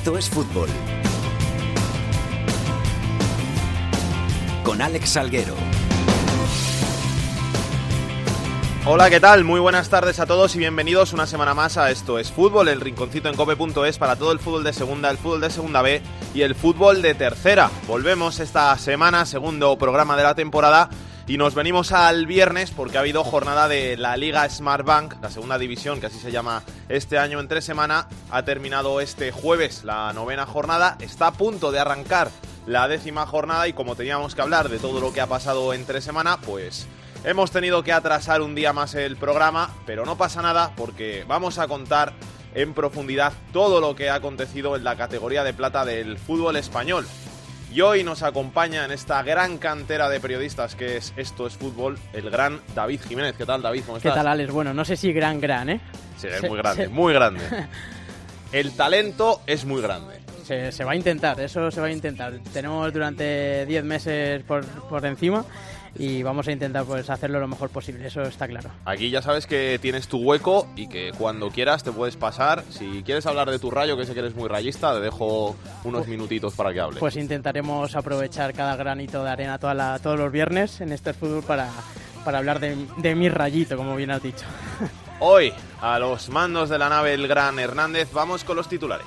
Esto es fútbol. Con Alex Salguero. Hola, ¿qué tal? Muy buenas tardes a todos y bienvenidos una semana más a Esto es Fútbol, el rinconcito en cope.es para todo el fútbol de segunda, el fútbol de segunda B y el fútbol de tercera. Volvemos esta semana, segundo programa de la temporada y nos venimos al viernes porque ha habido jornada de la Liga Smart Bank, la segunda división, que así se llama este año en tres semanas. Ha terminado este jueves la novena jornada. Está a punto de arrancar la décima jornada y como teníamos que hablar de todo lo que ha pasado en tres semanas, pues hemos tenido que atrasar un día más el programa, pero no pasa nada porque vamos a contar en profundidad todo lo que ha acontecido en la categoría de plata del fútbol español. Y hoy nos acompaña en esta gran cantera de periodistas que es Esto es Fútbol, el gran David Jiménez. ¿Qué tal, David? ¿Cómo estás? ¿Qué tal, Alex? Bueno, no sé si gran, gran, ¿eh? Sí, es muy grande, muy grande. El talento es muy grande. Se, se, va a intentar, eso se va a intentar. Tenemos durante 10 meses por, por encima y vamos a intentar pues hacerlo lo mejor posible, eso está claro. Aquí ya sabes que tienes tu hueco y que cuando quieras te puedes pasar. Si quieres hablar de tu rayo, que sé que eres muy rayista, te dejo unos minutitos para que hables. Pues intentaremos aprovechar cada granito de arena toda la, todos los viernes en este fútbol para, para hablar de, de mi rayito, como bien has dicho. Hoy, a los mandos de la nave El Gran Hernández, vamos con los titulares.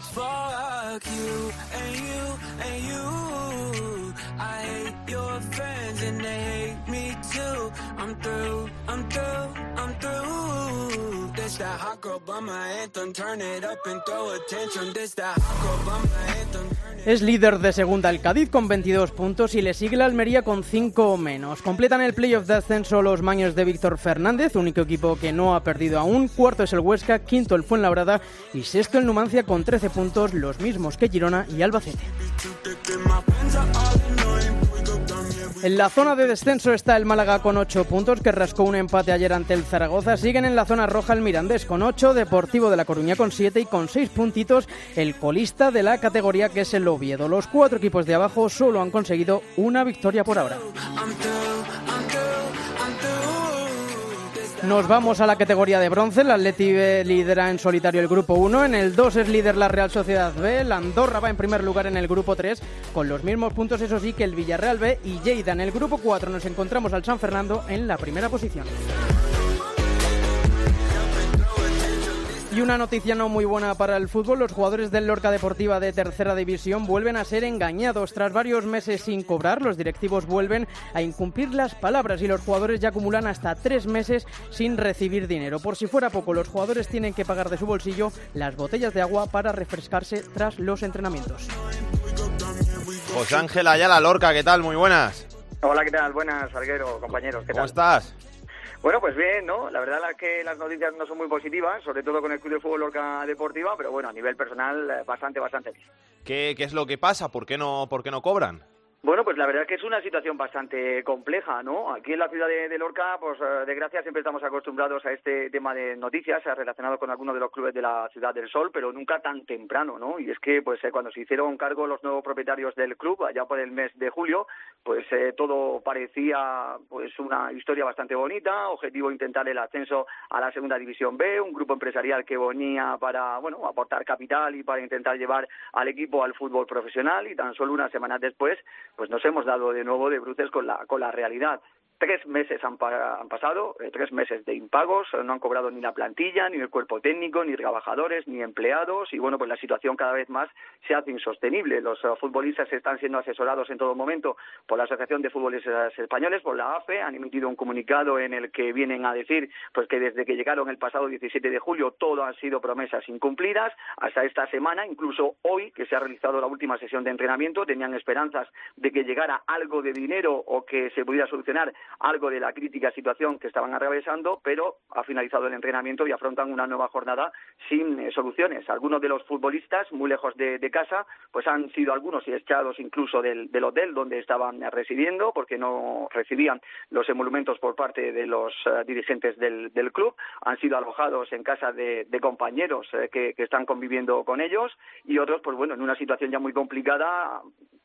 Es líder de segunda el Cádiz con 22 puntos y le sigue la Almería con 5 o menos. Completan el playoff de ascenso los maños de Víctor Fernández, único equipo que no ha perdido aún. Cuarto es el Huesca, quinto el Fuenlabrada y sexto el Numancia con 13 puntos, los mismos que Girona y Albacete. En la zona de descenso está el Málaga con 8 puntos, que rascó un empate ayer ante el Zaragoza. Siguen en la zona roja el Mirandés con 8, Deportivo de la Coruña con 7 y con 6 puntitos el colista de la categoría que es el Oviedo. Los cuatro equipos de abajo solo han conseguido una victoria por ahora. Nos vamos a la categoría de bronce. El Atleti B lidera en solitario el grupo 1. En el 2 es líder la Real Sociedad B. La Andorra va en primer lugar en el grupo 3 con los mismos puntos, eso sí, que el Villarreal B y Lleida. En el grupo 4 nos encontramos al San Fernando en la primera posición. Y una noticia no muy buena para el fútbol, los jugadores del Lorca Deportiva de tercera división vuelven a ser engañados. Tras varios meses sin cobrar, los directivos vuelven a incumplir las palabras y los jugadores ya acumulan hasta tres meses sin recibir dinero. Por si fuera poco, los jugadores tienen que pagar de su bolsillo las botellas de agua para refrescarse tras los entrenamientos. José Ángel Ayala Lorca, ¿qué tal? Muy buenas. Hola, ¿qué tal? Buenas, Alguero, compañeros. ¿qué ¿Cómo tal? estás? Bueno, pues bien, ¿no? La verdad es que las noticias no son muy positivas, sobre todo con el Club de Fútbol Lorca Deportiva, pero bueno, a nivel personal, eh, bastante, bastante bien. ¿Qué, ¿Qué es lo que pasa? ¿Por qué no, por qué no cobran? Bueno, pues la verdad es que es una situación bastante compleja, ¿no? Aquí en la ciudad de, de Lorca, pues eh, de gracia siempre estamos acostumbrados a este tema de noticias relacionado con algunos de los clubes de la Ciudad del Sol, pero nunca tan temprano, ¿no? Y es que, pues eh, cuando se hicieron cargo los nuevos propietarios del club, allá por el mes de julio, pues eh, todo parecía pues una historia bastante bonita, objetivo intentar el ascenso a la segunda división B, un grupo empresarial que venía para, bueno, aportar capital y para intentar llevar al equipo al fútbol profesional y tan solo unas semanas después pues nos hemos dado de nuevo de bruces con la, con la realidad. Tres meses han, han pasado, eh, tres meses de impagos, no han cobrado ni la plantilla, ni el cuerpo técnico, ni trabajadores, ni empleados, y bueno, pues la situación cada vez más se hace insostenible. Los uh, futbolistas están siendo asesorados en todo momento por la Asociación de Futbolistas Españoles, por la AFE, han emitido un comunicado en el que vienen a decir pues que desde que llegaron el pasado 17 de julio todo han sido promesas incumplidas, hasta esta semana, incluso hoy que se ha realizado la última sesión de entrenamiento, tenían esperanzas de que llegara algo de dinero o que se pudiera solucionar algo de la crítica situación que estaban atravesando, pero ha finalizado el entrenamiento y afrontan una nueva jornada sin eh, soluciones. Algunos de los futbolistas, muy lejos de, casa, pues han sido algunos y echados incluso del, hotel donde estaban residiendo, porque no recibían los emolumentos por parte de los uh, dirigentes del, del, club. Han sido alojados en casa de, de compañeros eh, que, que están conviviendo con ellos y otros, pues bueno, en una situación ya muy complicada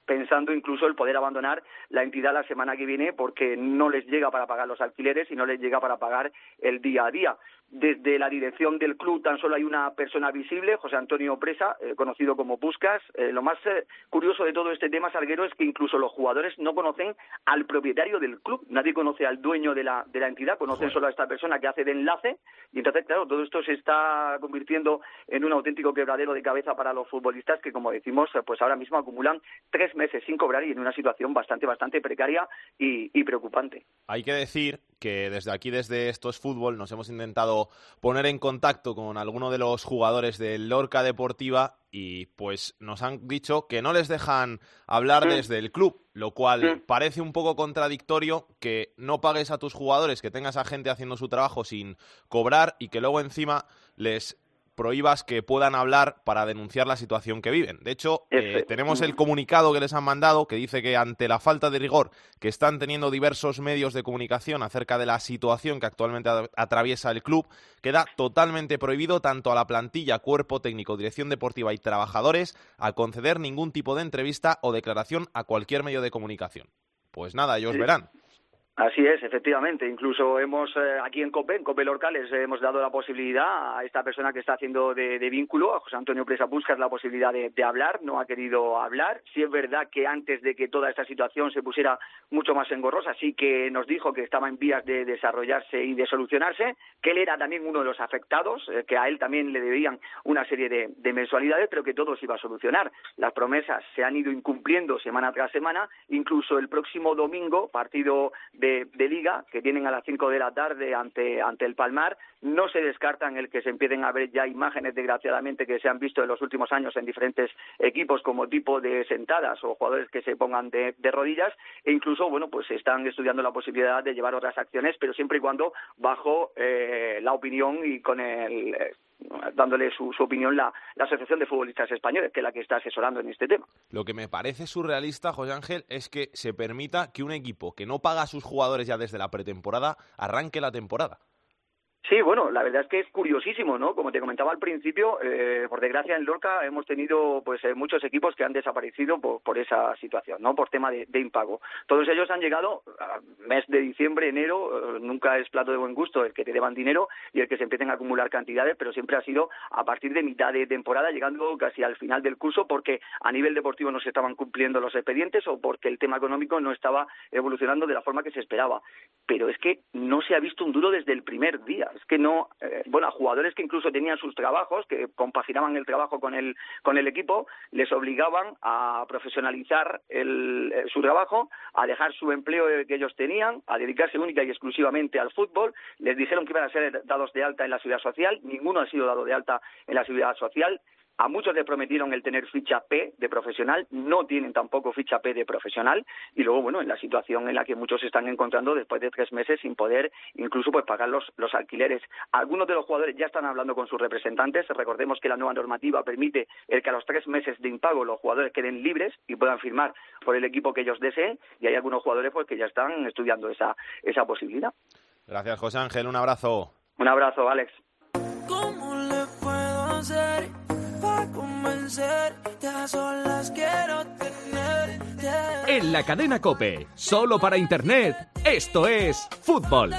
pensando incluso el poder abandonar la entidad la semana que viene porque no les llega para pagar los alquileres y no les llega para pagar el día a día. Desde la dirección del club tan solo hay una persona visible, José Antonio Presa, eh, conocido como Puscas. Eh, lo más eh, curioso de todo este tema, Salguero, es que incluso los jugadores no conocen al propietario del club. Nadie conoce al dueño de la, de la entidad, conocen solo a esta persona que hace de enlace. Y entonces, claro, todo esto se está convirtiendo en un auténtico quebradero de cabeza para los futbolistas que, como decimos, pues ahora mismo acumulan tres meses sin cobrar y en una situación bastante, bastante precaria y, y preocupante. Hay que decir que desde aquí, desde Esto es Fútbol, nos hemos intentado poner en contacto con alguno de los jugadores del Lorca Deportiva y pues nos han dicho que no les dejan hablar desde el club, lo cual parece un poco contradictorio que no pagues a tus jugadores, que tengas a gente haciendo su trabajo sin cobrar y que luego encima les prohíbas que puedan hablar para denunciar la situación que viven. De hecho, eh, tenemos el comunicado que les han mandado que dice que ante la falta de rigor que están teniendo diversos medios de comunicación acerca de la situación que actualmente atraviesa el club, queda totalmente prohibido tanto a la plantilla, cuerpo técnico, dirección deportiva y trabajadores a conceder ningún tipo de entrevista o declaración a cualquier medio de comunicación. Pues nada, ellos verán. Así es, efectivamente. Incluso hemos eh, aquí en COPE, en COPE Lorcales, hemos dado la posibilidad a esta persona que está haciendo de, vínculo, a José Antonio Presa Buscas, la posibilidad de, hablar. No ha querido hablar. Sí es verdad que antes de que toda esta situación se pusiera mucho más engorrosa, sí que nos dijo que estaba en vías de desarrollarse y de solucionarse, que él era también uno de los afectados, eh, que a él también le debían una serie de, de mensualidades, pero que todo se iba a solucionar. Las promesas se han ido incumpliendo semana tras semana. Incluso el próximo domingo, partido de de, liga que tienen a las 5 de la tarde ante, ante el Palmar. No se descartan el que se empiecen a ver ya imágenes, desgraciadamente, que se han visto en los últimos años en diferentes equipos como tipo de sentadas o jugadores que se pongan de, rodillas e incluso, bueno, pues están estudiando la posibilidad de llevar otras acciones, pero siempre y cuando bajo eh, la opinión y con el eh, dándole su, opinión la, Asociación de Futbolistas Españoles, que es la que está asesorando en este tema. Lo que me parece surrealista, José Ángel, es que se permita que un equipo que no paga a sus jugadores ya desde la pretemporada arranque la temporada. Sí, bueno, la verdad es que es curiosísimo, ¿no? Como te comentaba al principio, eh, por desgracia en Lorca hemos tenido pues eh, muchos equipos que han desaparecido por, esa situación, ¿no? Por tema de, impago. Todos ellos han llegado a mes de diciembre, enero, eh, nunca es plato de buen gusto el que te deban dinero y el que se empiecen a acumular cantidades, pero siempre ha sido a partir de mitad de temporada, llegando casi al final del curso, porque a nivel deportivo no se estaban cumpliendo los expedientes o porque el tema económico no estaba evolucionando de la forma que se esperaba. Pero es que no se ha visto un duro desde el primer día es que no, eh, bueno, a jugadores que incluso tenían sus trabajos, que compaginaban el trabajo con el, con el equipo, les obligaban a profesionalizar el, eh, su trabajo, a dejar su empleo que ellos tenían, a dedicarse única y exclusivamente al fútbol, les dijeron que iban a ser dados de alta en la seguridad social, ninguno ha sido dado de alta en la seguridad social, a muchos les prometieron el tener ficha P de profesional, no tienen tampoco ficha P de profesional y luego, bueno, en la situación en la que muchos se están encontrando después de tres meses sin poder incluso pues pagar los, los alquileres. Algunos de los jugadores ya están hablando con sus representantes. Recordemos que la nueva normativa permite el que a los tres meses de impago los jugadores queden libres y puedan firmar por el equipo que ellos deseen y hay algunos jugadores pues que ya están estudiando esa, esa posibilidad. Gracias, José Ángel. Un abrazo. Un abrazo, Alex. En la cadena Cope, solo para internet, esto es fútbol.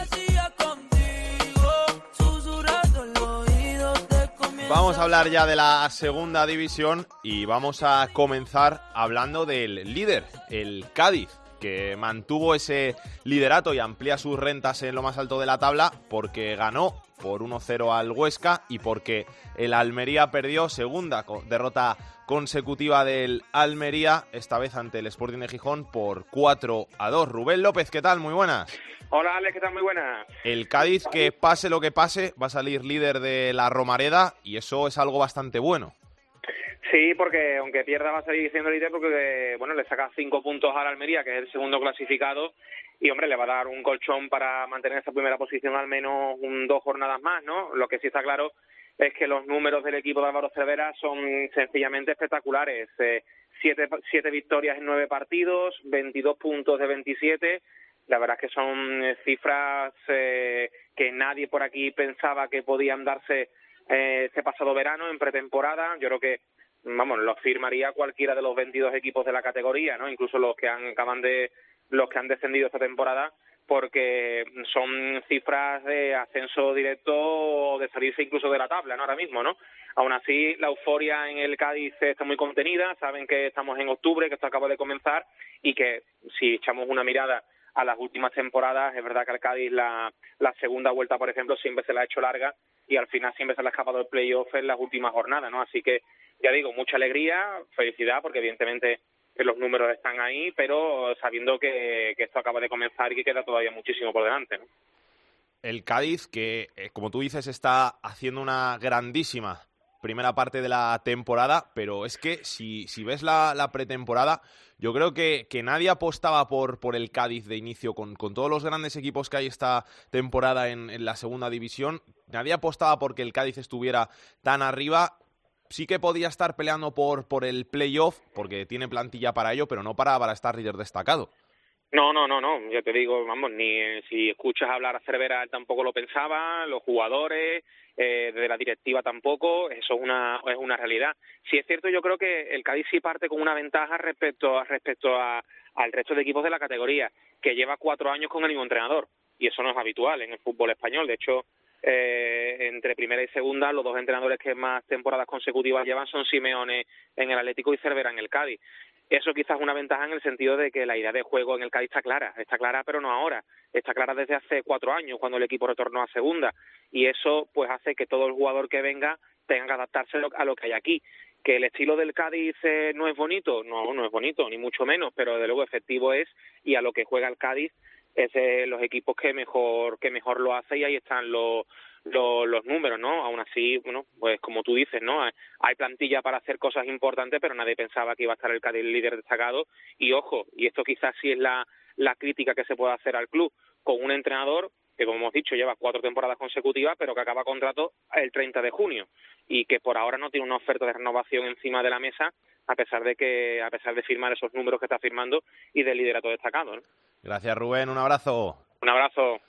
Vamos a hablar ya de la segunda división y vamos a comenzar hablando del líder, el Cádiz que mantuvo ese liderato y amplía sus rentas en lo más alto de la tabla porque ganó por 1-0 al Huesca y porque el Almería perdió segunda derrota consecutiva del Almería, esta vez ante el Sporting de Gijón por 4 a 2. Rubén López, ¿qué tal? Muy buenas. Hola Alex, ¿qué tal? Muy buenas. El Cádiz, que pase lo que pase, va a salir líder de la Romareda y eso es algo bastante bueno. Sí, porque aunque pierda va a salir siendo líder porque bueno le saca cinco puntos al Almería, que es el segundo clasificado, y hombre le va a dar un colchón para mantener esa primera posición al menos un, dos jornadas más, ¿no? Lo que sí está claro es que los números del equipo de Álvaro Cervera son sencillamente espectaculares. Eh, siete, siete victorias en nueve partidos, 22 puntos de 27. La verdad es que son eh, cifras eh, que nadie por aquí pensaba que podían darse eh, este pasado verano en pretemporada. Yo creo que vamos, lo firmaría cualquiera de los 22 equipos de la categoría, ¿no? Incluso los que han, acaban de, los que han descendido esta temporada, porque son cifras de ascenso directo o de salirse incluso de la tabla, ¿no? Ahora mismo, ¿no? Aún así, la euforia en el Cádiz está muy contenida, saben que estamos en octubre, que esto acaba de comenzar y que si echamos una mirada a las últimas temporadas, es verdad que al Cádiz la, la segunda vuelta, por ejemplo, siempre se la ha hecho larga y al final siempre se le ha escapado el playoff en las últimas jornadas, ¿no? Así que, ya digo, mucha alegría, felicidad, porque evidentemente los números están ahí, pero sabiendo que, que esto acaba de comenzar y que queda todavía muchísimo por delante, ¿no? El Cádiz, que eh, como tú dices, está haciendo una grandísima primera parte de la temporada, pero es que si, si ves la, la pretemporada, yo creo que, que, nadie apostaba por, por el Cádiz de inicio, con, con, todos los grandes equipos que hay esta temporada en, en la segunda división, nadie apostaba porque el Cádiz estuviera tan arriba sí que podía estar peleando por, por el playoff, porque tiene plantilla para ello, pero no para, para estar líder destacado. No, no, no, no, yo te digo, vamos, ni eh, si escuchas hablar a Cervera él tampoco lo pensaba, los jugadores, eh, de la directiva tampoco, eso es una, es una realidad. Si es cierto, yo creo que el Cádiz sí parte con una ventaja respecto, a, respecto a, al resto de equipos de la categoría, que lleva cuatro años con el mismo entrenador, y eso no es habitual en el fútbol español, de hecho, eh, entre primera y segunda, los dos entrenadores que más temporadas consecutivas llevan son Simeone en el Atlético y Cervera en el Cádiz. Eso quizás es una ventaja en el sentido de que la idea de juego en el Cádiz está clara, está clara pero no ahora, está clara desde hace cuatro años cuando el equipo retornó a segunda y eso pues hace que todo el jugador que venga tenga que adaptarse a lo que hay aquí. Que el estilo del Cádiz eh, no es bonito, no, no es bonito, ni mucho menos, pero de luego efectivo es y a lo que juega el Cádiz es de los equipos que mejor que mejor lo hace y ahí están los los, los números, ¿no? Aún así, bueno, pues como tú dices, ¿no? Hay plantilla para hacer cosas importantes, pero nadie pensaba que iba a estar el Cádiz líder destacado. Y ojo, y esto quizás sí es la, la crítica que se puede hacer al club, con un entrenador que, como hemos dicho, lleva cuatro temporadas consecutivas, pero que acaba contrato el 30 de junio y que por ahora no tiene una oferta de renovación encima de la mesa, a pesar de que, a pesar de firmar esos números que está firmando y del liderato destacado. ¿no? Gracias, Rubén. Un abrazo. Un abrazo.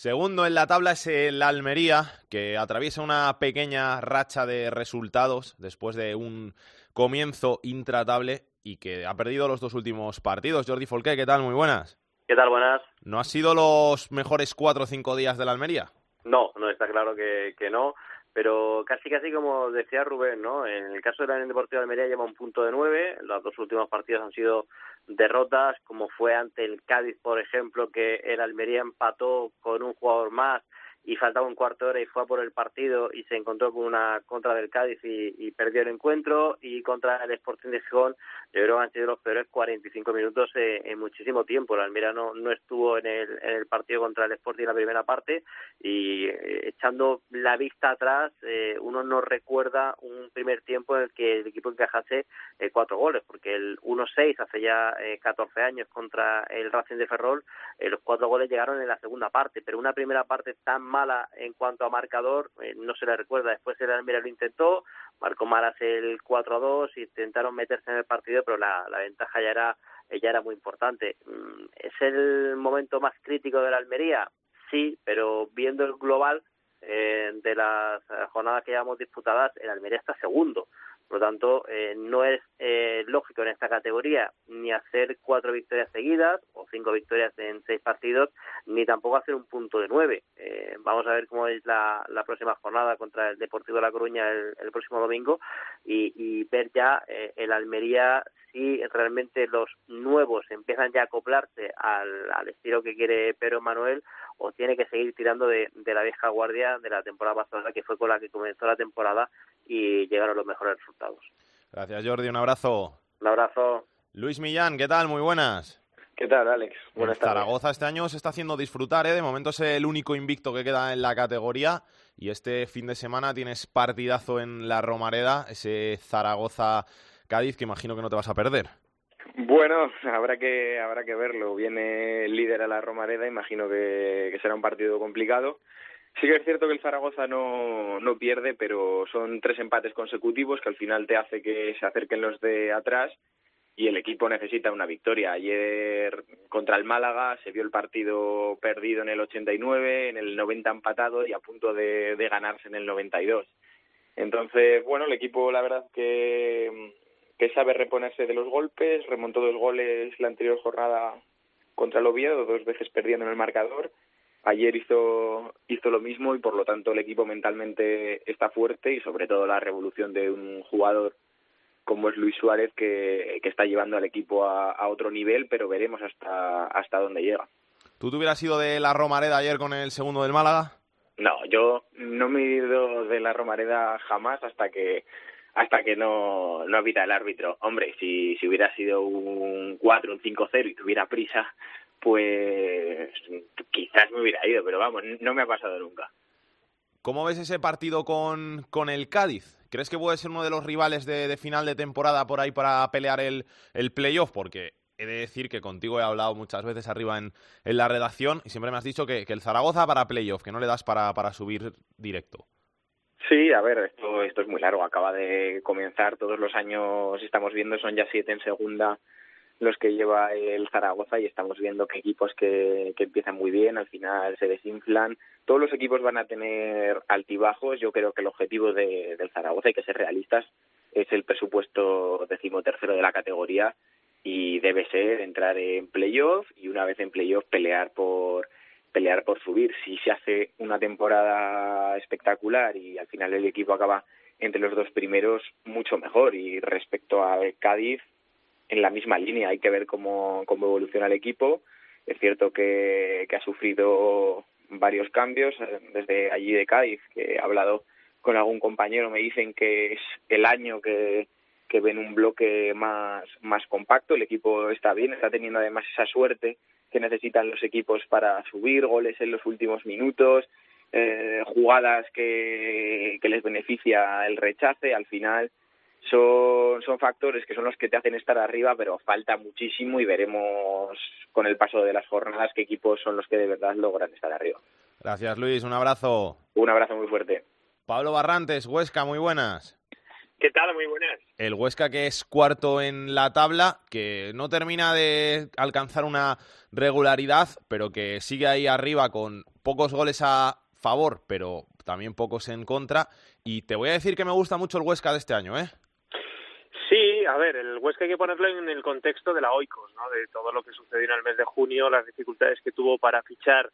Segundo en la tabla es el Almería, que atraviesa una pequeña racha de resultados después de un comienzo intratable y que ha perdido los dos últimos partidos. Jordi Folqué, ¿qué tal? Muy buenas. ¿Qué tal? Buenas. ¿No ha sido los mejores cuatro o cinco días de la Almería? No, no, está claro que, que no pero casi casi como decía Rubén, ¿no? En el caso de la Unión Deportiva de Almería lleva un punto de nueve, los dos últimos partidos han sido derrotas, como fue ante el Cádiz, por ejemplo, que el Almería empató con un jugador más y faltaba un cuarto de hora y fue a por el partido y se encontró con una contra del Cádiz y, y perdió el encuentro y contra el Sporting de Gijón yo creo que han sido los peores 45 minutos eh, en muchísimo tiempo el Almería no, estuvo en el, en el partido contra el Sporting en la primera parte y eh, echando la vista atrás eh, uno no recuerda un primer tiempo en el que el equipo encajase eh, cuatro goles porque el 1-6 hace ya eh, 14 años contra el Racing de Ferrol los cuatro goles llegaron en la segunda parte pero una primera parte tan mala en cuanto a marcador, no se le recuerda. Después el Almería lo intentó, marcó Maras el 4 a 2, intentaron meterse en el partido, pero la, la ventaja ya era, ya era muy importante. Mm, ¿Es el momento más crítico de la Almería? Sí, pero viendo el global eh, de las jornadas que llevamos disputadas, el Almería está segundo. Por lo tanto, eh, no es eh, lógico en esta categoría ni hacer cuatro victorias seguidas o cinco victorias en seis partidos, ni tampoco hacer un punto de nueve. Eh, vamos a ver cómo es la, próxima jornada contra el Deportivo de La Coruña el, el próximo domingo y, y ver ya eh, el Almería si realmente los nuevos empiezan ya a acoplarse al, al estilo que quiere Pedro Manuel o tiene que seguir tirando de, de la vieja guardia de la temporada pasada, que fue con la que comenzó la temporada y llegaron los mejores resultados. Gracias, Jordi. Un abrazo. Un abrazo. Luis Millán, ¿qué tal? Muy buenas. ¿Qué tal, Alex? Buenas tardes. Zaragoza este año se está haciendo disfrutar, ¿eh? De momento es el único invicto que queda en la categoría y este fin de semana tienes partidazo en la Romareda, ese Zaragoza-Cádiz que imagino que no te vas a perder. Bueno, habrá que habrá que verlo. Viene el líder a la Romareda, imagino que, que será un partido complicado. Sí que es cierto que el Zaragoza no, no pierde, pero son tres empates consecutivos que al final te hace que se acerquen los de atrás y el equipo necesita una victoria. Ayer contra el Málaga se vio el partido perdido en el 89, en el 90 empatado y a punto de, de ganarse en el 92. Entonces, bueno, el equipo la verdad que, que sabe reponerse de los golpes, remontó dos goles la anterior jornada contra el Oviedo, dos veces perdiendo en el marcador. Ayer hizo, hizo lo mismo y por lo tanto el equipo mentalmente está fuerte y sobre todo la revolución de un jugador como es Luis Suárez que, que está llevando al equipo a, a, otro nivel, pero veremos hasta, hasta dónde llega. ¿Tú te hubieras ido de la Romareda ayer con el segundo del Málaga? No, yo no me he ido de la Romareda jamás hasta que hasta que no, no evita el árbitro. Hombre, si, si hubiera sido un 4, un 5-0 y tuviera prisa, pues quizás me hubiera ido, pero vamos, no me ha pasado nunca. ¿Cómo ves ese partido con, con el Cádiz? ¿Crees que puede ser uno de los rivales de, de final de temporada por ahí para pelear el, el playoff? Porque he de decir que contigo he hablado muchas veces arriba en, en la redacción y siempre me has dicho que, que, el Zaragoza para playoff, que no le das para, para subir directo. Sí, a ver, esto, esto es muy largo, acaba de comenzar, todos los años estamos viendo, son ya siete en segunda los que lleva el Zaragoza y estamos viendo que equipos que, que empiezan muy bien, al final se desinflan. Todos los equipos van a tener altibajos. Yo creo que el objetivo de, del Zaragoza, hay que ser realistas, es el presupuesto decimotercero de la categoría y debe ser entrar en playoff y una vez en playoff pelear por pelear por subir. Si se hace una temporada espectacular y al final el equipo acaba entre los dos primeros, mucho mejor. Y respecto a Cádiz, en la misma línea. Hay que ver cómo, cómo evoluciona el equipo. Es cierto que, ha sufrido varios cambios desde allí de Cádiz, que he hablado con algún compañero, me dicen que es el año que, que ven un bloque más, más compacto, el equipo está bien, está teniendo además esa suerte que necesitan los equipos para subir, goles en los últimos minutos, eh, jugadas que, que les beneficia el rechace, al final son, son factores que son los que te hacen estar arriba, pero falta muchísimo y veremos con el paso de las jornadas qué equipos son los que de verdad logran estar arriba. Gracias Luis, un abrazo. Un abrazo muy fuerte. Pablo Barrantes, Huesca, muy buenas. ¿Qué tal? Muy buenas. El Huesca que es cuarto en la tabla, que no termina de alcanzar una regularidad, pero que sigue ahí arriba con pocos goles a favor, pero también pocos en contra. Y te voy a decir que me gusta mucho el Huesca de este año, ¿eh? Sí, a ver, el Huesca hay que ponerlo en el contexto de la Oikos, ¿no? De todo lo que sucedió en el mes de junio, las dificultades que tuvo para fichar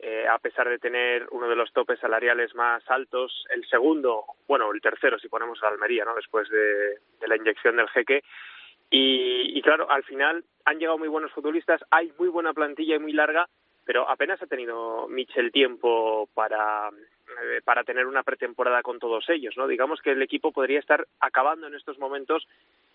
eh, a pesar de tener uno de los topes salariales más altos, el segundo, bueno, el tercero si ponemos a Almería, ¿no? Después de, de la inyección del jeque. Y, y, claro, al final han llegado muy buenos futbolistas, hay muy buena plantilla y muy larga, pero apenas ha tenido Michel tiempo para, eh, para tener una pretemporada con todos ellos, ¿no? Digamos que el equipo podría estar acabando en estos momentos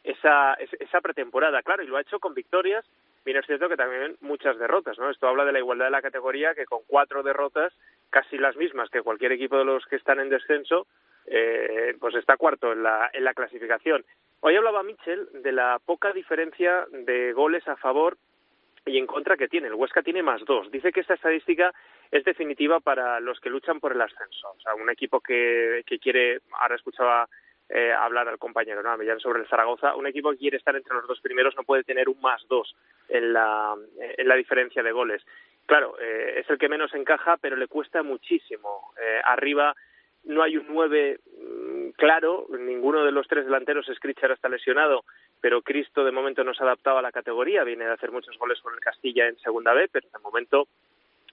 esa, esa pretemporada, claro, y lo ha hecho con victorias, bien es cierto que también muchas derrotas, ¿no? Esto habla de la igualdad de la categoría, que con cuatro derrotas, casi las mismas que cualquier equipo de los que están en descenso, eh, pues está cuarto en la, en la clasificación. Hoy hablaba Michel de la poca diferencia de goles a favor y en contra que tiene. El Huesca tiene más dos. Dice que esta estadística es definitiva para los que luchan por el ascenso. O sea, un equipo que, que quiere, ahora escuchaba eh, hablar al compañero, ¿no? A Millán sobre el Zaragoza, un equipo que quiere estar entre los dos primeros no puede tener un más dos en la, en la diferencia de goles. Claro, eh, es el que menos encaja, pero le cuesta muchísimo. Eh, arriba no hay un nueve claro, ninguno de los tres delanteros, Scritcher está lesionado, pero Cristo de momento no se ha adaptado a la categoría, viene de hacer muchos goles con el Castilla en segunda B, pero de momento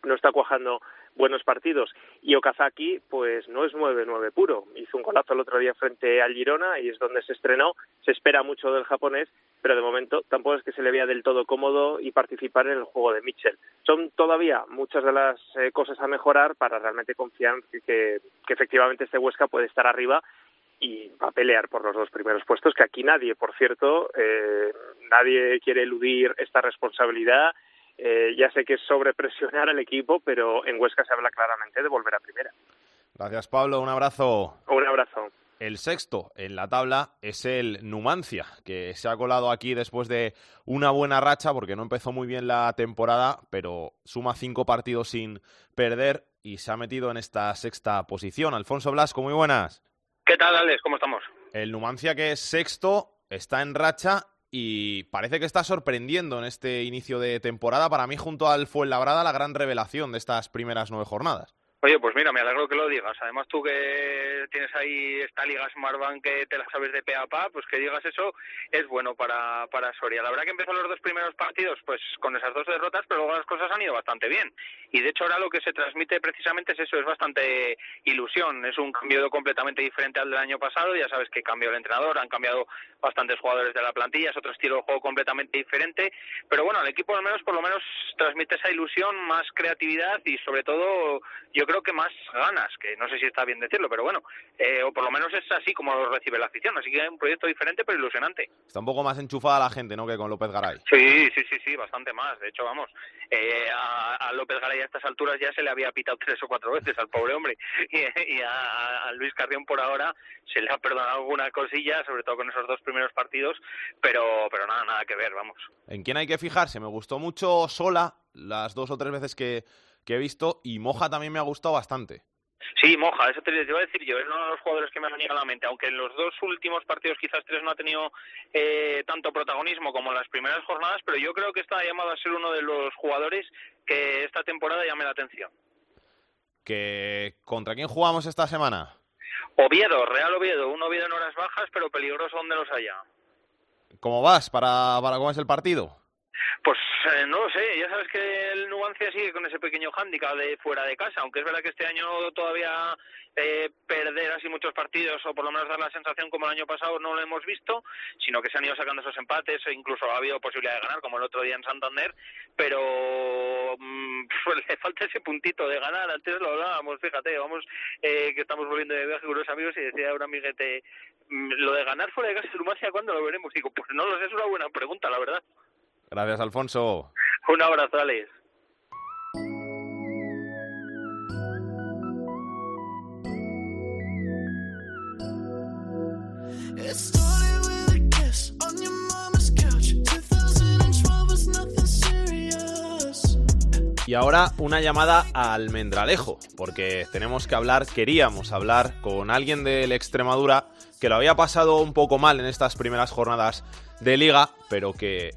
no está cuajando buenos partidos. Y Okazaki, pues no es 9-9 puro. Hizo un golazo el otro día frente al Girona y es donde se estrenó. Se espera mucho del japonés, pero de momento tampoco es que se le vea del todo cómodo y participar en el juego de Mitchell. Son todavía muchas de las eh, cosas a mejorar para realmente confiar que, que, que efectivamente este Huesca puede estar arriba y va a pelear por los dos primeros puestos, que aquí nadie, por cierto, eh, nadie quiere eludir esta responsabilidad eh, ya sé que es sobrepresionar al equipo, pero en Huesca se habla claramente de volver a primera. Gracias, Pablo. Un abrazo. Un abrazo. El sexto en la tabla es el Numancia, que se ha colado aquí después de una buena racha, porque no empezó muy bien la temporada, pero suma cinco partidos sin perder y se ha metido en esta sexta posición. Alfonso Blasco, muy buenas. ¿Qué tal, Alex? ¿Cómo estamos? El Numancia, que es sexto, está en racha y parece que está sorprendiendo en este inicio de temporada. Para mí, junto al Fuenlabrada, la gran revelación de estas primeras nueve jornadas. Oye, pues mira, me alegro que lo digas. Además, tú que tienes ahí esta Liga Smartbank que te la sabes de pe a pa, pues que digas eso es bueno para, para Soria. La verdad que empezó los dos primeros partidos pues con esas dos derrotas, pero luego las cosas han ido bastante bien. Y de hecho ahora lo que se transmite precisamente es eso, es bastante ilusión. Es un cambio completamente diferente al del año pasado. Ya sabes que cambió el entrenador, han cambiado bastantes jugadores de la plantilla, es otro estilo de juego completamente diferente. Pero bueno, el equipo al menos por lo menos transmite esa ilusión, más creatividad y sobre todo yo creo que más ganas, que no sé si está bien decirlo, pero bueno, eh, o por lo menos es así como lo recibe la afición, así que es un proyecto diferente pero ilusionante. Está un poco más enchufada la gente, ¿no?, que con López Garay. Sí, sí, sí, sí, bastante más. De hecho, vamos, eh, a, López Garay a estas alturas ya se le había pitado tres o cuatro veces al pobre hombre, y, a, Luis Carrión por ahora se le ha perdonado alguna cosilla, sobre todo con esos dos primeros partidos, pero, pero nada, nada que ver, vamos. ¿En quién hay que fijarse? Me gustó mucho Sola las dos o tres veces que que he visto y Moja también me ha gustado bastante. Sí, Moja, eso te, iba a decir yo, es uno de los jugadores que me han venido a la mente, aunque en los dos últimos partidos quizás tres no ha tenido eh, tanto protagonismo como en las primeras jornadas, pero yo creo que está llamado a ser uno de los jugadores que esta temporada llame la atención. ¿Que, ¿Contra quién jugamos esta semana? Oviedo, Real Oviedo, un Oviedo en horas bajas, pero peligroso donde los haya. ¿Cómo vas para, para cómo es el partido? Pues eh, no lo sé, ya sabes que el Nuancia sigue con ese pequeño hándicap de fuera de casa, aunque es verdad que este año todavía eh, perder así muchos partidos o por lo menos dar la sensación como el año pasado no lo hemos visto, sino que se han ido sacando esos empates e incluso ha habido posibilidad de ganar como el otro día en Santander, pero mm, le falta ese puntito de ganar, antes lo hablábamos, fíjate, vamos eh, que estamos volviendo de viaje con los amigos y decía un amiguete, mm, lo de ganar fuera de casa Numancia, ¿cuándo lo veremos? Digo, pues no lo sé, es una buena pregunta, la verdad. Gracias, Alfonso. Un abrazo, Alex. Y ahora una llamada a Almendralejo, porque tenemos que hablar, queríamos hablar con alguien del Extremadura que lo había pasado un poco mal en estas primeras jornadas de liga, pero que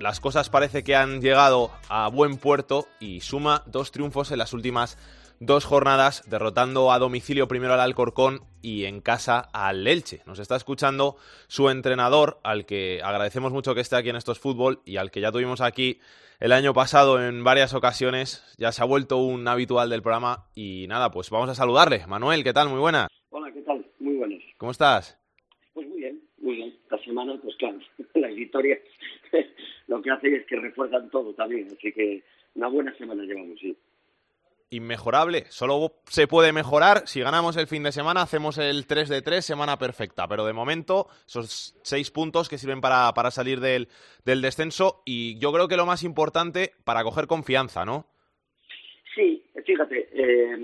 las cosas parece que han llegado a buen puerto y suma dos triunfos en las últimas dos jornadas, derrotando a domicilio primero al Alcorcón y en casa al Elche. Nos está escuchando su entrenador, al que agradecemos mucho que esté aquí en estos fútbol y al que ya tuvimos aquí el año pasado en varias ocasiones. Ya se ha vuelto un habitual del programa y nada, pues vamos a saludarle. Manuel, ¿qué tal? Muy buenas. Hola, ¿qué tal? Muy buenas. ¿Cómo estás? Pues muy bien, muy bien. Esta semana, pues claro, las victorias lo que hace es que refuerzan todo también. Así que una buena semana llevamos, sí. Inmejorable. Solo se puede mejorar. Si ganamos el fin de semana, hacemos el 3 de 3, semana perfecta. Pero de momento, esos seis puntos que sirven para, para salir del, del descenso. Y yo creo que lo más importante, para coger confianza, ¿no? Sí, fíjate, eh,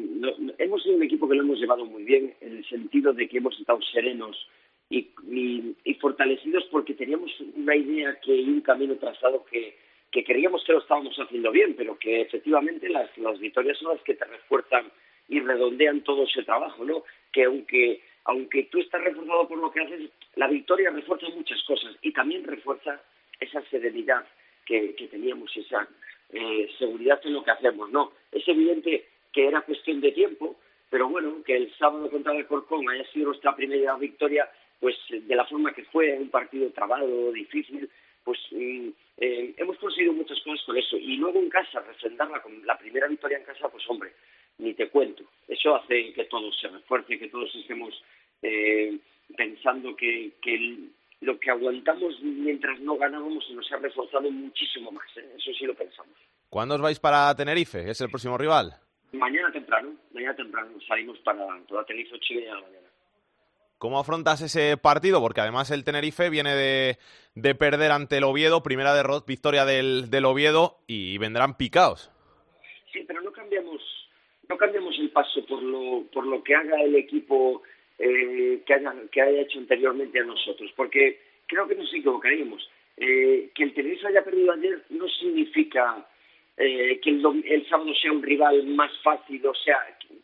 hemos sido un equipo que lo hemos llevado muy bien, en el sentido de que hemos estado serenos y, y, fortalecidos porque teníamos una idea que y un camino trazado que, que creíamos que lo estábamos haciendo bien, pero que efectivamente las, las victorias son las que te refuerzan y redondean todo ese trabajo, ¿no? Que aunque aunque tú estás reforzado por lo que haces, la victoria refuerza muchas cosas y también refuerza esa serenidad que, que teníamos, esa eh, seguridad en lo que hacemos, ¿no? Es evidente que era cuestión de tiempo, pero bueno, que el sábado contra el Corcón haya sido nuestra primera victoria pues de la forma que fue, un partido trabado, difícil, pues mm, eh, hemos conseguido muchas cosas con eso. Y luego en casa, refrendarla con la primera victoria en casa, pues hombre, ni te cuento. Eso hace que todo se refuerce, que todos estemos eh, pensando que, que lo que aguantamos mientras no ganábamos nos ha reforzado muchísimo más. ¿eh? Eso sí lo pensamos. ¿Cuándo os vais para Tenerife? ¿Es el próximo rival? Mañana temprano, mañana temprano salimos para, para Tenerife, Chile a la mañana. ¿Cómo afrontas ese partido? Porque además el Tenerife viene de, de perder ante el Oviedo, primera derrota, victoria del, del, Oviedo y vendrán picados. Sí, pero no cambiamos, no cambiamos el paso por lo, por lo que haga el equipo eh, que, haya, que haya hecho anteriormente a nosotros, porque creo que nos equivocaríamos. Eh, que el Tenerife haya perdido ayer no significa eh, que el, el sábado sea un rival más fácil, o sea,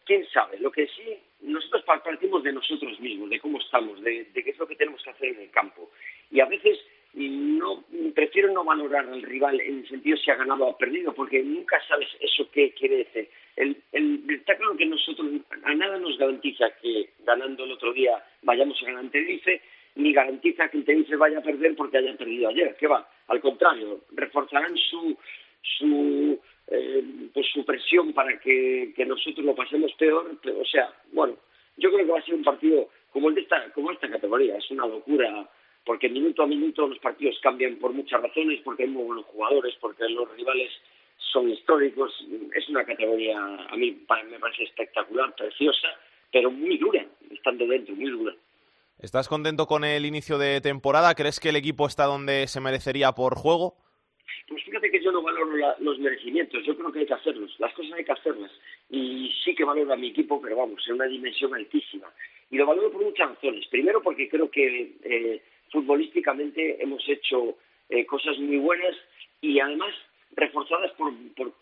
quién sabe. Lo que sí nosotros partimos de nosotros mismos, de cómo estamos, de, qué es lo que tenemos que hacer en el campo. Y a veces, no prefiero no valorar al rival en el sentido si ha ganado o ha perdido, porque nunca sabes eso qué quiere decir. El, el, está claro que nosotros a nada nos garantiza que ganando el otro día vayamos a ganar Tenerife, ni garantiza que el Tenerife vaya a perder porque haya perdido ayer. ¿Qué va? Al contrario, reforzarán su su eh, pues su presión para que, que nosotros lo pasemos peor. o sea, bueno, yo creo que va a ser un partido como el de esta como esta categoría. Es una locura porque minuto a minuto los partidos cambian por muchas razones, porque hay muy buenos jugadores, porque los rivales son históricos. Es una categoría, a mí me parece espectacular, preciosa, pero muy dura, estando dentro, muy dura. ¿Estás contento con el inicio de temporada? ¿Crees que el equipo está donde se merecería por juego? Pues fíjate que yo no valoro los merecimientos, yo creo que hay que hacerlos, las cosas hay que hacerlas. Y sí que valoro a mi equipo, pero vamos, en una dimensión altísima. Y lo valoro por muchas razones. Primero porque creo que eh, futbolísticamente hemos hecho eh, cosas muy buenas y además reforzadas por,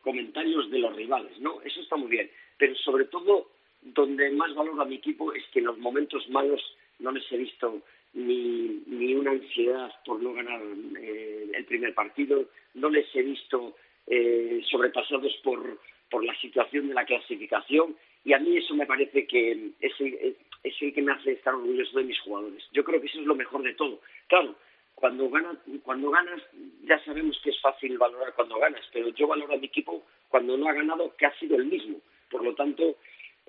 comentarios de los rivales, ¿no? Eso está muy bien. Pero sobre todo, donde más valoro a mi equipo es que en los momentos malos no les he visto ni, ni una ansiedad por no ganar eh, el primer partido, no les he visto eh, sobrepasados por, por la situación de la clasificación y a mí eso me parece que es el, es el que me hace estar orgulloso de mis jugadores. Yo creo que eso es lo mejor de todo. Claro, cuando ganas, cuando ganas ya sabemos que es fácil valorar cuando ganas, pero yo valoro a mi equipo cuando no ha ganado que ha sido el mismo. Por lo tanto,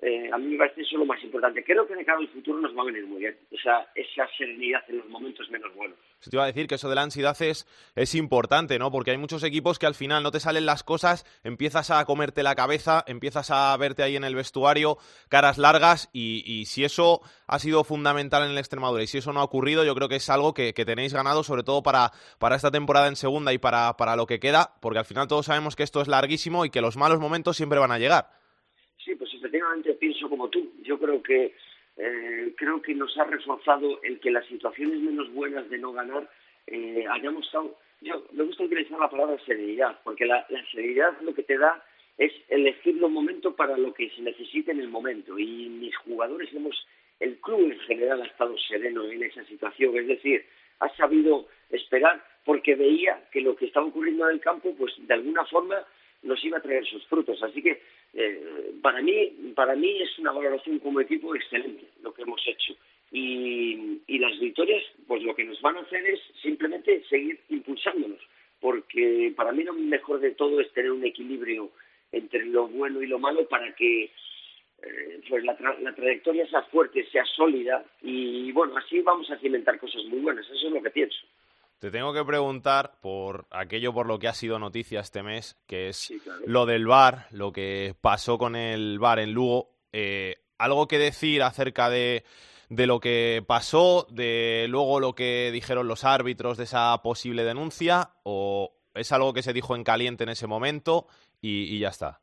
eh, a mí me parece eso lo más importante. Creo que de cara al futuro nos va a venir muy bien, esa, esa serenidad en los momentos menos buenos. Te iba a decir que eso de la ansiedad es, es importante, ¿no? Porque hay muchos equipos que al final no te salen las cosas, empiezas a comerte la cabeza, empiezas a verte ahí en el vestuario, caras largas, y, si eso ha sido fundamental en el Extremadura y si eso no ha ocurrido, yo creo que es algo que, tenéis ganado, sobre todo para, para esta temporada en segunda y para, para lo que queda, porque al final todos sabemos que esto es larguísimo y que los malos momentos siempre van a llegar. Sí, pues efectivamente pienso como tú. Yo creo que eh, creo que nos ha reforzado el que las situaciones menos buenas de no ganar eh, hayamos estado. Yo me gusta utilizar la palabra serenidad, porque la, la serenidad lo que te da es elegir los momentos para lo que se necesite en el momento. Y mis jugadores hemos, el club en general ha estado sereno en esa situación, es decir, ha sabido esperar porque veía que lo que estaba ocurriendo en el campo, pues de alguna forma nos iba a traer sus frutos. Así que eh, para mí para mí es una valoración como equipo excelente lo que hemos hecho. Y, y las victorias, pues lo que nos van a hacer es simplemente seguir impulsándonos, porque para mí lo mejor de todo es tener un equilibrio entre lo bueno y lo malo para que eh, pues la, la, trayectoria sea fuerte, sea sólida y bueno, así vamos a cimentar cosas muy buenas, eso es lo que pienso. Te tengo que preguntar por aquello por lo que ha sido noticia este mes, que es lo del VAR, lo que pasó con el VAR en Lugo. Eh, ¿Algo que decir acerca de, de lo que pasó, de luego lo que dijeron los árbitros de esa posible denuncia? ¿O es algo que se dijo en caliente en ese momento y, ya está?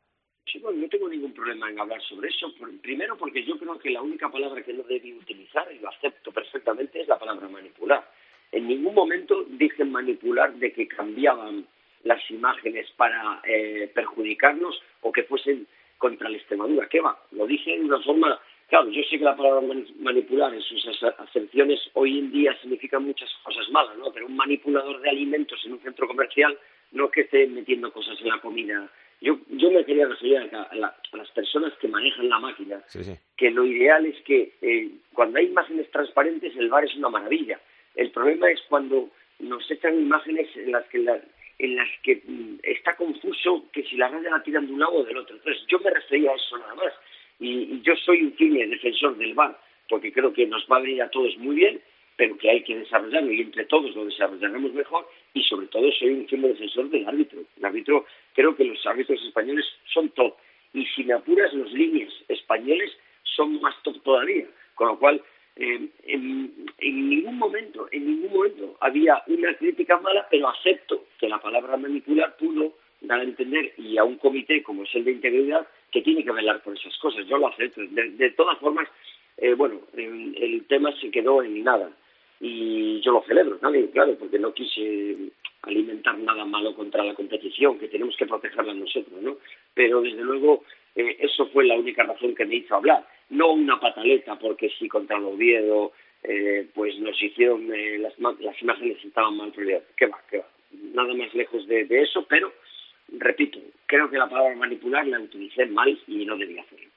Sí, bueno, no tengo ningún problema en hablar sobre eso. Primero porque yo creo que la única palabra que no debí utilizar, y lo acepto perfectamente, es la palabra manipular en ningún momento dije manipular de que cambiaban las imágenes para eh, perjudicarnos o que fuesen contra la Extremadura. ¿Qué va? Lo dije de una forma... Claro, yo sé que la palabra manipular en sus acepciones hoy en día significa muchas cosas malas, ¿no? Pero un manipulador de alimentos en un centro comercial no es que esté metiendo cosas en la comida. Yo, yo me quería referir a, las personas que manejan la máquina, que lo ideal es que eh, cuando hay imágenes transparentes el bar es una maravilla el problema es cuando nos echan imágenes en las que en las que mm, está confuso que si la raya la tiran de un lado o del otro. Entonces, yo me refería a eso nada más. Y, yo soy un firme defensor del VAR, porque creo que nos va a venir a todos muy bien, pero que hay que desarrollarlo y entre todos lo desarrollaremos mejor. Y sobre todo, soy un firme defensor del árbitro. El árbitro, creo que los árbitros españoles son top. Y si me apuras, los líneas españoles son más top todavía. Con lo cual, eh, en, ningún momento, en ningún momento había una crítica mala, pero acepto que la palabra manipular pudo dar a entender y a un comité como es el de integridad que tiene que velar por esas cosas. Yo lo acepto. De, todas formas, eh, bueno, el, tema se quedó en nada y yo lo celebro, claro, porque no quise alimentar nada malo contra la competición, que tenemos que protegerla nosotros, ¿no? Pero desde luego eh, eso fue la única razón que me hizo hablar no una pataleta porque sí contra el Oviedo eh, pues nos hicieron, eh, las, las imágenes estaban mal ¿Qué va? ¿Qué va? Nada más lejos de, eso, pero repito, creo que la palabra manipular la utilicé mal y no debía hacerlo.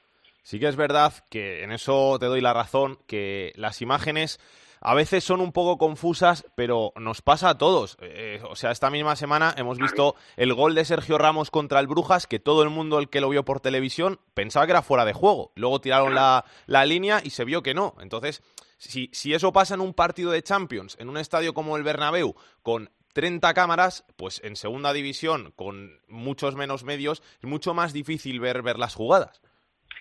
Sí que es verdad que en eso te doy la razón, que las imágenes a veces son un poco confusas, pero nos pasa a todos. Eh, o sea, esta misma semana hemos visto el gol de Sergio Ramos contra el Brujas, que todo el mundo el que lo vio por televisión pensaba que era fuera de juego. Luego tiraron la, la línea y se vio que no. Entonces, si, si eso pasa en un partido de Champions, en un estadio como el Bernabéu, con 30 cámaras, pues en segunda división, con muchos menos medios, es mucho más difícil ver, ver las jugadas.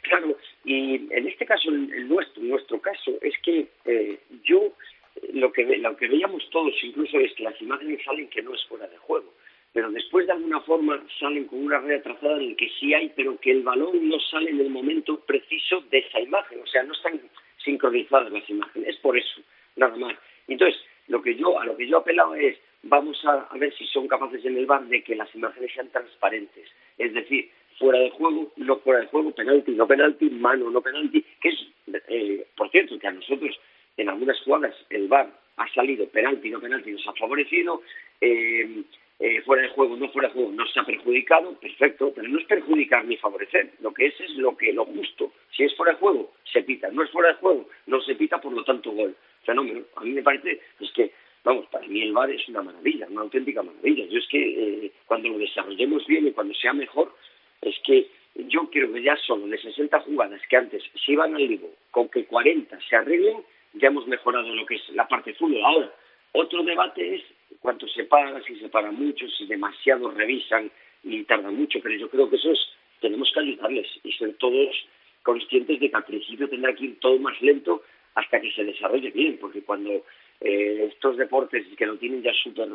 Claro, y en este caso, el nuestro, nuestro caso, es que eh, yo eh, lo que, lo que veíamos todos incluso es que las imágenes salen que no es fuera de juego, pero después de alguna forma salen con una red trazada en el que sí hay, pero que el balón no sale en el momento preciso de esa imagen, o sea, no están sincronizadas las imágenes, es por eso, nada más. Entonces, lo que yo, a lo que yo apelaba es, vamos a, a ver si son capaces en el bar de que las imágenes sean transparentes, es decir, fuera de juego, no fuera de juego, penalti, no penalti, mano, no penalti, que es, eh, por cierto, que a nosotros en algunas jugadas el VAR ha salido penalti, no penalti, nos ha favorecido, eh, eh, fuera de juego, no fuera de juego, no se ha perjudicado, perfecto, pero no es perjudicar ni favorecer, lo que es es lo que lo justo. Si es fuera de juego, se pita, no es fuera de juego, no se pita, por lo tanto gol. Fenómeno. A mí me parece es que, vamos, para mí el VAR es una maravilla, una auténtica maravilla. Yo es que cuando lo desarrollemos bien y cuando sea mejor, es que yo creo que ya solo de 60 jugadas que antes se iban al ligo, con que 40 se arreglen, ya hemos mejorado lo que es la parte fútbol. Ahora, otro debate es cuánto se paga, si se paga mucho, si demasiado revisan y tardan mucho, pero yo creo que eso es, tenemos que ayudarles y ser todos conscientes de que al principio tendrá que ir todo más lento hasta que se desarrolle bien, porque cuando eh, estos deportes que lo tienen ya súper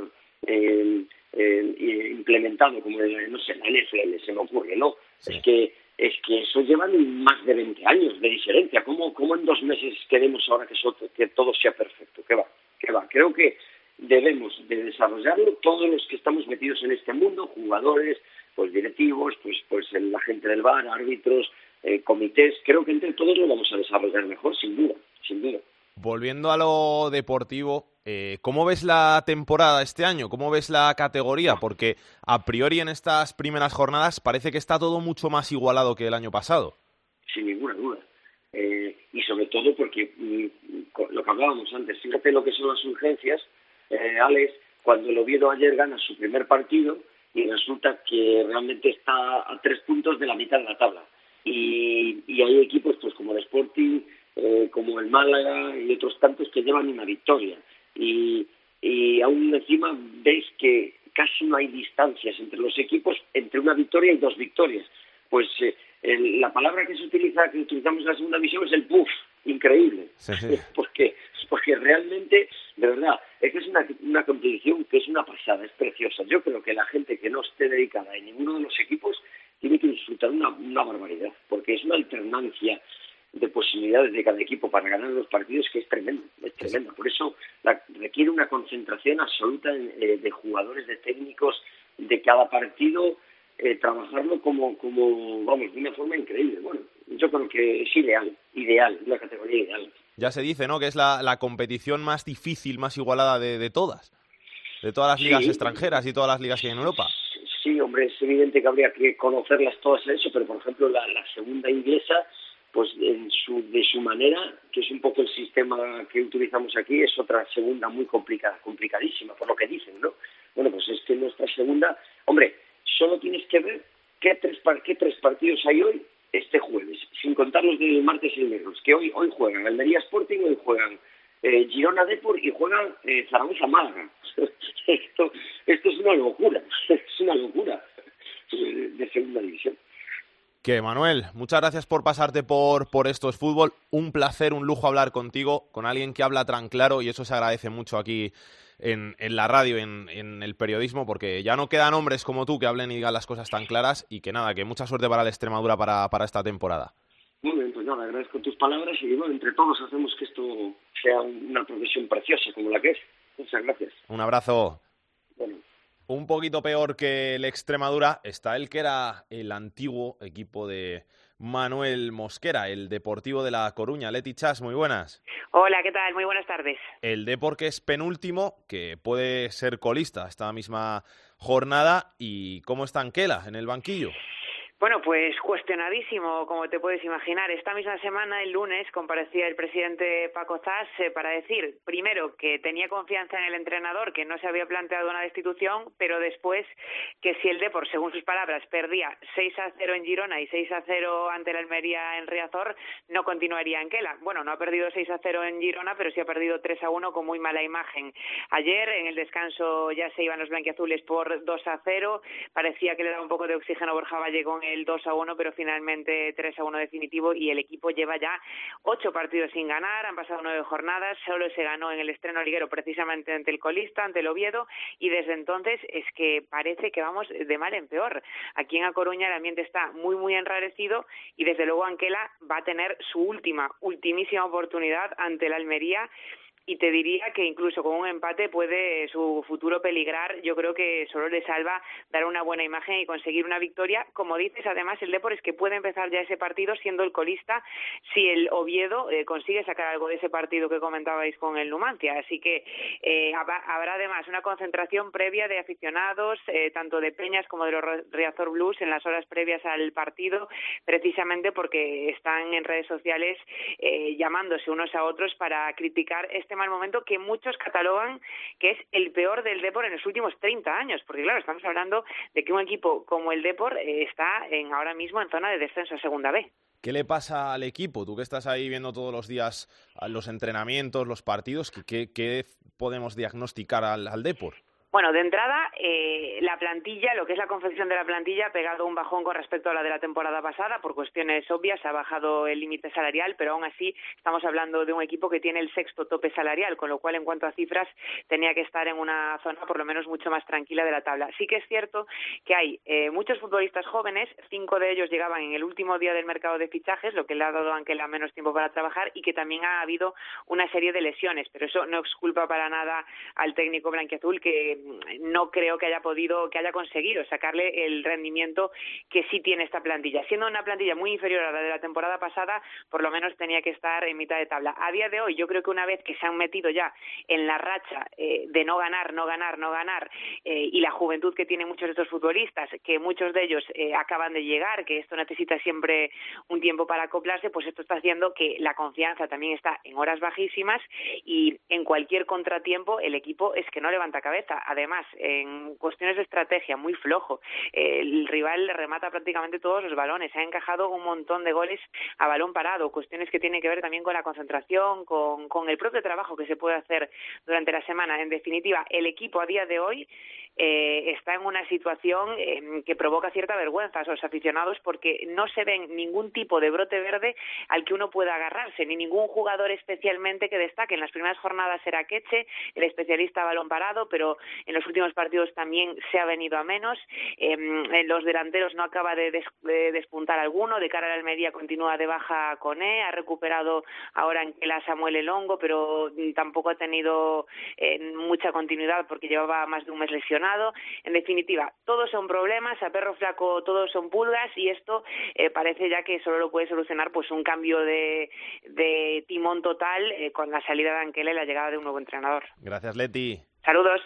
eh, eh, implementado, como no sé, la NFL se me ocurre, ¿no? Es que es que eso llevan más de 20 años de diferencia. ¿Cómo, cómo en dos meses queremos ahora que, que todo sea perfecto? ¿Qué va? ¿Qué va? Creo que debemos de desarrollarlo todos los que estamos metidos en este mundo, jugadores, pues directivos, pues pues la gente del bar, árbitros, eh, comités, creo que entre todos lo vamos a desarrollar mejor, sin duda, sin duda. Volviendo a lo deportivo, eh, ¿cómo ves la temporada este año? ¿Cómo ves la categoría? Porque a priori en estas primeras jornadas parece que está todo mucho más igualado que el año pasado. Sin ninguna duda. Eh, y sobre todo porque mm, lo que hablábamos antes, fíjate lo que son las urgencias. Eh, Alex, cuando el Oviedo ayer gana su primer partido y resulta que realmente está a tres puntos de la mitad de la tabla. Y, y hay equipos pues como el Sporting, eh, como el Málaga y otros tantos que llevan una victoria. Y, y aún encima veis que casi no hay distancias entre los equipos, entre una victoria y dos victorias. Pues eh, la palabra que se utiliza, que utilizamos en la segunda visión es el puff, increíble. Porque, porque realmente, de verdad, es que es una, una competición que es una pasada, es preciosa. Yo creo que la gente que no esté dedicada en ninguno de los equipos tiene que disfrutar una, una barbaridad, porque es una alternancia de posibilidades de cada equipo para ganar los partidos que es tremendo, es tremendo. Por eso requiere una concentración absoluta eh, de jugadores, de técnicos, de cada partido, eh, trabajarlo como, como, vamos, de una forma increíble. Bueno, yo creo que es ideal, ideal, una categoría ideal. Ya se dice, ¿no?, que es la, la competición más difícil, más igualada de, de todas, de todas las ligas extranjeras y todas las ligas que hay en Europa. Sí, hombre, es evidente que habría que conocerlas todas eso, pero por ejemplo la, la segunda inglesa pues en su, de su manera, que es un poco el sistema que utilizamos aquí, es otra segunda muy complicada, complicadísima, por lo que dicen, ¿no? Bueno, pues es que nuestra segunda, hombre, solo tienes que ver qué tres, qué tres partidos hay hoy este jueves, sin contar los del martes y el miércoles, que hoy, hoy juegan Almería Sporting, hoy juegan eh, Girona Depor y juegan eh, Zaragoza Málaga. esto, esto es una locura, es una locura de segunda división. Que Manuel, muchas gracias por pasarte por, por Esto es Fútbol. Un placer, un lujo hablar contigo, con alguien que habla tan claro y eso se agradece mucho aquí en, en la radio, en, en, el periodismo, porque ya no quedan hombres como tú que hablen y digan las cosas tan claras y que nada, que mucha suerte para la Extremadura para, para esta temporada. Muy bien, pues nada, agradezco tus palabras y bueno, entre todos hacemos que esto sea una profesión preciosa como la que es. Muchas gracias. Un abrazo. Un poquito peor que el Extremadura está el que era el antiguo equipo de Manuel Mosquera, el Deportivo de La Coruña. Leti Chas, muy buenas. Hola, ¿qué tal? Muy buenas tardes. El Depor que es penúltimo, que puede ser colista esta misma jornada. ¿Y cómo está Anquela en el banquillo? Bueno, pues cuestionadísimo, como te puedes imaginar. Esta misma semana, el lunes, comparecía el presidente Paco Zas eh, para decir, primero, que tenía confianza en el entrenador, que no se había planteado una destitución, pero después que si el Depor, según sus palabras, perdía 6 a 0 en Girona y 6 a 0 ante la Almería en Riazor, no continuaría en Kela. Bueno, no ha perdido 6 a 0 en Girona, pero sí ha perdido 3 a 1 con muy mala imagen. Ayer, en el descanso, ya se iban los blanquiazules por 2 a 0. Parecía que le daba un poco de oxígeno a Borja Valle con el 2 a 1, pero finalmente 3 a 1 definitivo y el equipo lleva ya ocho partidos sin ganar, han pasado nueve jornadas, solo se ganó en el estreno liguero precisamente ante el colista, ante el Oviedo y desde entonces es que parece que vamos de mal en peor. Aquí en A Coruña el ambiente está muy muy enrarecido y desde luego Anquela va a tener su última, ultimísima oportunidad ante la Almería y te diría que incluso con un empate puede su futuro peligrar. Yo creo que solo le salva dar una buena imagen y conseguir una victoria. Como dices, además, el Depor es que puede empezar ya ese partido siendo el colista si el Oviedo eh, consigue sacar algo de ese partido que comentabais con el Numancia. Así que eh, habrá además una concentración previa de aficionados, eh, tanto de Peñas como de los Riazor Blues, en las horas previas al partido, precisamente porque están en redes sociales llamándose unos a otros para criticar este mal momento que muchos catalogan que es el peor del Depor en los últimos 30 años, porque claro, estamos hablando de que un equipo como el Depor eh, está en, ahora mismo en zona de descenso a Segunda B. ¿Qué le pasa al equipo? Tú que estás ahí viendo todos los días los entrenamientos, los partidos, ¿qué, qué podemos diagnosticar al, al? Bueno, de entrada, eh, la plantilla, lo que es la confección de la plantilla, ha pegado un bajón con respecto a la de la temporada pasada por cuestiones obvias, ha bajado el límite salarial, pero aún así estamos hablando de un equipo que tiene el sexto tope salarial, con lo cual en cuanto a cifras tenía que estar en una zona por lo menos mucho más tranquila de la tabla. Sí que es cierto que hay eh, muchos futbolistas jóvenes, cinco de ellos llegaban en el último día del mercado de fichajes, lo que le ha dado a Anquela menos tiempo para trabajar y que también ha habido una serie de lesiones, pero eso no es culpa para nada al técnico blanquiazul que no creo que haya podido, que haya conseguido sacarle el rendimiento que sí tiene esta plantilla. Siendo una plantilla muy inferior a la de la temporada pasada, por lo menos tenía que estar en mitad de tabla. A día de hoy, yo creo que una vez que se han metido ya en la racha eh, de no ganar, no ganar, no ganar, eh, y la juventud que tienen muchos de estos futbolistas, que muchos de ellos eh, acaban de llegar, que esto necesita siempre un tiempo para acoplarse, pues esto está haciendo que la confianza también está en horas bajísimas y en cualquier contratiempo el equipo es que no levanta cabeza. Además, en cuestiones de estrategia, muy flojo. El rival remata prácticamente todos los balones. Ha encajado un montón de goles a balón parado. Cuestiones que tienen que ver también con la concentración, con, el propio trabajo que se puede hacer durante la semana. En definitiva, el equipo a día de hoy eh, está en una situación eh, que provoca cierta vergüenza a los aficionados porque no se ven ningún tipo de brote verde al que uno pueda agarrarse, ni ningún jugador especialmente que destaque. En las primeras jornadas era Queche, el especialista balón parado, pero en los últimos partidos también se ha venido a menos. En los delanteros no acaba de, despuntar alguno. De cara a la Almería continúa de baja con E, ha recuperado ahora en la Samuel Elongo, pero tampoco ha tenido eh, mucha continuidad porque llevaba más de un mes lesionado en definitiva, todos son problemas, a perro flaco todos son pulgas y esto eh, parece ya que solo lo puede solucionar pues un cambio de, timón total eh, con la salida de Anquela y la llegada de un nuevo entrenador. Gracias, Leti. Saludos.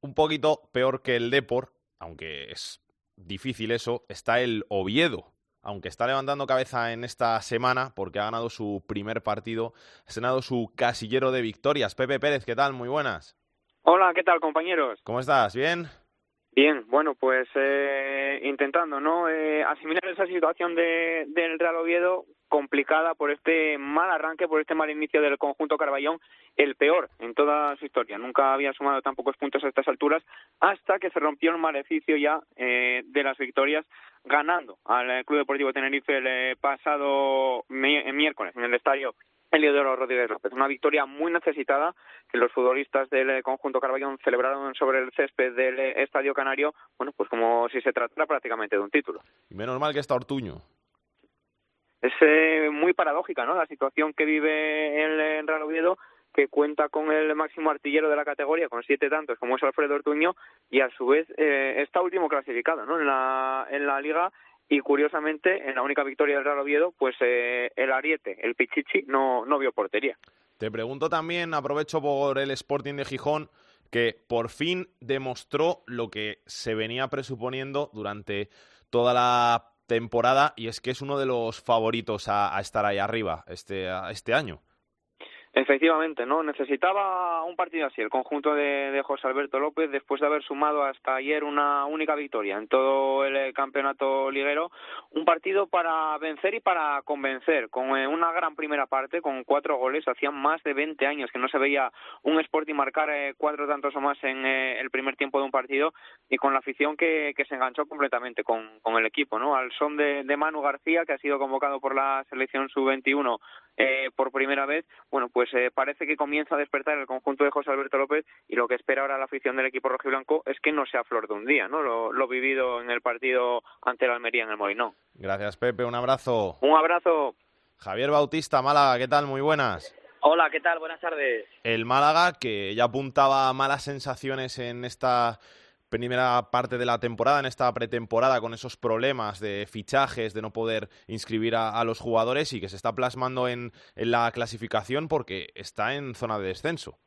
Un poquito peor que el Depor, aunque es difícil eso, está el Oviedo aunque está levantando cabeza en esta semana porque ha ganado su primer partido, ha ganado su casillero de victorias. Pepe Pérez, ¿qué tal? Muy buenas. Hola, ¿qué tal, compañeros? ¿Cómo estás? ¿Bien? Bien, bueno, pues eh, intentando no eh, asimilar esa situación de, del Real Oviedo complicada por este mal arranque, por este mal inicio del conjunto Carballón, el peor en toda su historia. Nunca había sumado tan pocos puntos a estas alturas hasta que se rompió el maleficio ya eh, de las victorias ganando al Club Deportivo Tenerife el pasado miércoles en el estadio Eliodoro Rodríguez López. Una victoria muy necesitada que los futbolistas del eh, conjunto Carballón celebraron sobre el césped del eh, Estadio Canario, bueno, pues como si se tratara prácticamente de un título. Menos mal que está Ortuño. Es eh, muy paradójica, ¿no? La situación que vive el, Real Oviedo que cuenta con el máximo artillero de la categoría, con siete tantos, como es Alfredo Ortuño, y a su vez está último clasificado ¿no? en, la, en la liga y curiosamente en la única victoria del Real Oviedo pues eh, el Ariete, el Pichichi no, no vio portería. Te pregunto también, aprovecho por el Sporting de Gijón, que por fin demostró lo que se venía presuponiendo durante toda la temporada y es que es uno de los favoritos a, a estar ahí arriba este, este año. Efectivamente, ¿no? Necesitaba un partido así, el conjunto de, José Alberto López, después de haber sumado hasta ayer una única victoria en todo el eh, campeonato liguero, un partido para vencer y para convencer, con eh, una gran primera parte, con cuatro goles, hacían más de 20 años que no se veía un Sporting marcar eh, cuatro tantos o más en el primer tiempo de un partido, y con la afición que, que se enganchó completamente con, con el equipo, ¿no? Al son de, de Manu García, que ha sido convocado por la selección sub-21 eh, por primera vez, bueno, pues eh, parece que comienza a despertar el conjunto de José Alberto López y lo que espera ahora la afición del equipo rojiblanco es que no sea flor de un día, ¿no? Lo, lo vivido en el partido ante el Almería en el Molinón. Gracias, Pepe. Un abrazo. Un abrazo. Javier Bautista, Málaga, ¿qué tal? Muy buenas. Hola, ¿qué tal? Buenas tardes. El Málaga, que ya apuntaba malas sensaciones en esta primera parte de la temporada, en esta pretemporada, con esos problemas de fichajes, de no poder inscribir a, los jugadores y que se está plasmando en, la clasificación porque está en zona de descenso.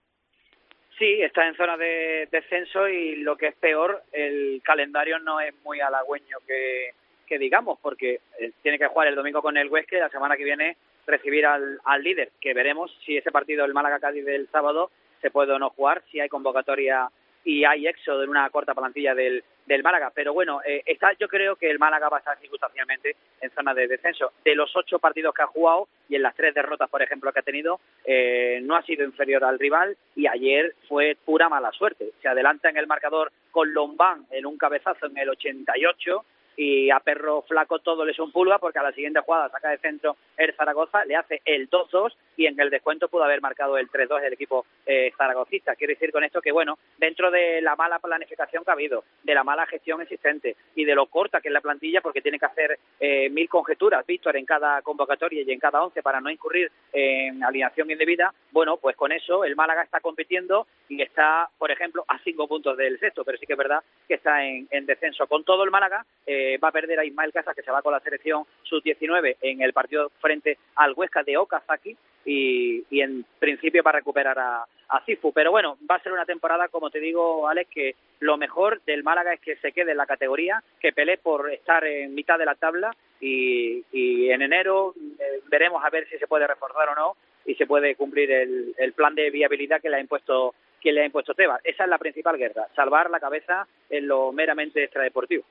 Sí, está en zona de descenso y lo que es peor, el calendario no es muy halagüeño que, que digamos, porque eh, tiene que jugar el domingo con el Huesca y la semana que viene recibir al, al líder, que veremos si ese partido del Málaga-Cádiz del sábado se puede o no jugar, si hay convocatoria y hay éxodo en una corta plantilla del, del Málaga. Pero bueno, eh, está, yo creo que el Málaga va a estar circunstancialmente en zona de descenso. De los ocho partidos que ha jugado y en las tres derrotas, por ejemplo, que ha tenido, eh, no ha sido inferior al rival y ayer fue pura mala suerte. Se adelanta en el marcador con Lombán en un cabezazo en el 88 y a Perro Flaco todo le son pulga porque a la siguiente jugada saca de centro el Zaragoza, le hace el 2-2 y en el descuento pudo haber marcado el 3-2 el equipo eh, zaragocista. Quiero decir con esto que, bueno, dentro de la mala planificación que ha habido, de la mala gestión existente y de lo corta que es la plantilla porque tiene que hacer eh, mil conjeturas, Víctor, en cada convocatoria y en cada once para no incurrir en alineación indebida, bueno, pues con eso el Málaga está compitiendo y está, por ejemplo, a cinco puntos del sexto, pero sí que es verdad que está en, en descenso. Con todo el Málaga eh, va a perder a Ismael Casas, que se va con la selección sub-19 en el partido frente al Huesca de Okazaki y, y en principio va a recuperar a, a Cifu. Pero bueno, va a ser una temporada, como te digo, Alex, que lo mejor del Málaga es que se quede en la categoría, que pelee por estar en mitad de la tabla y, y en enero eh, veremos a ver si se puede reforzar o no y se puede cumplir el, el plan de viabilidad que le ha impuesto que le ha impuesto Tebas. Esa es la principal guerra, salvar la cabeza en lo meramente extradeportivo.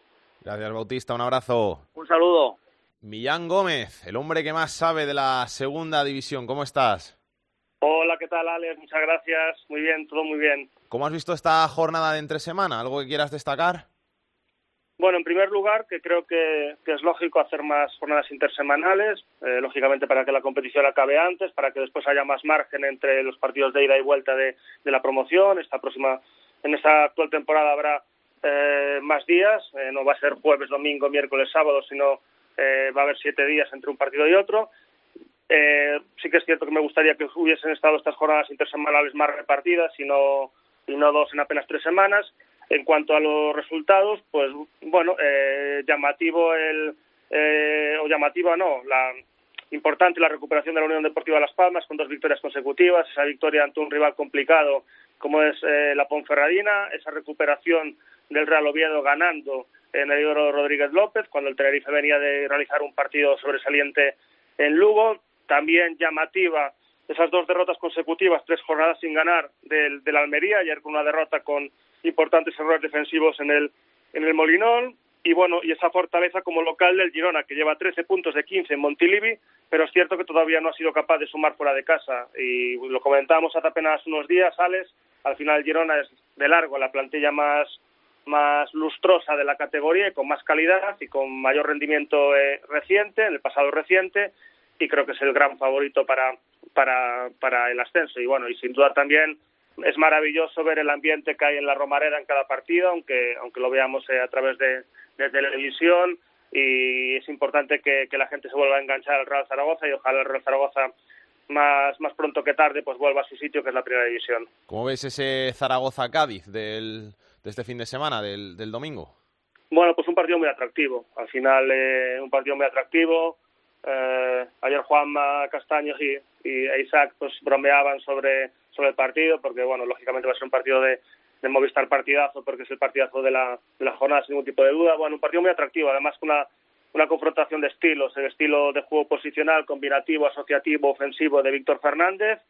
Gracias, Bautista. Un abrazo. Un saludo. Millán Gómez, el hombre que más sabe de la segunda división. ¿Cómo estás? Hola, ¿qué tal, Alex? Muchas gracias. Muy bien, todo muy bien. ¿Cómo has visto esta jornada de entre semana? ¿Algo que quieras destacar? Bueno, en primer lugar, que creo que, que es lógico hacer más jornadas intersemanales, eh, lógicamente para que la competición acabe antes, para que después haya más margen entre los partidos de ida y vuelta de, de la promoción. Esta próxima, en esta actual temporada habrá eh, más días, eh, no va a ser jueves, domingo, miércoles, sábado, sino eh, va a haber siete días entre un partido y otro. Eh, sí que es cierto que me gustaría que hubiesen estado estas jornadas intersemanales más repartidas y no, dos en apenas tres semanas. En cuanto a los resultados, pues bueno, eh, llamativo el, eh, o llamativa no, la importante la recuperación de la Unión Deportiva Las Palmas con dos victorias consecutivas, esa victoria ante un rival complicado como es eh, la Ponferradina, esa recuperación del Real Oviedo ganando en el Oro Rodríguez López, cuando el Tenerife venía de realizar un partido sobresaliente en Lugo, también llamativa esas dos derrotas consecutivas, tres jornadas sin ganar del, del Almería, ayer con una derrota con importantes errores defensivos en el, en el Molinón, y bueno, y esa fortaleza como local del Girona, que lleva 13 puntos de 15 en Montilivi, pero es cierto que todavía no ha sido capaz de sumar fuera de casa, y lo comentábamos hace apenas unos días, Alex, al final Girona es de largo la plantilla más más lustrosa de la categoría y con más calidad y con mayor rendimiento eh, reciente, en el pasado reciente, y creo que es el gran favorito para, para, para el ascenso. Y bueno, y sin duda también es maravilloso ver el ambiente que hay en la Romareda en cada partido, aunque, aunque lo veamos eh, a través de, de, televisión, y es importante que, que la gente se vuelva a enganchar al Real Zaragoza y ojalá el Real Zaragoza más, más pronto que tarde pues vuelva a su sitio, que es la primera división. ¿Cómo ves ese Zaragoza-Cádiz del, de este fin de semana, del, del domingo? Bueno, pues un partido muy atractivo. Al final, eh, un partido muy atractivo. Eh, ayer Juanma Castaño y, Isaac pues bromeaban sobre, sobre el partido, porque bueno, lógicamente va a ser un partido de, de Movistar partidazo, porque es el partidazo de la, de la jornada sin ningún tipo de duda. Bueno, un partido muy atractivo, además con una, una confrontación de estilos, el estilo de juego posicional, combinativo, asociativo, ofensivo de Víctor Fernández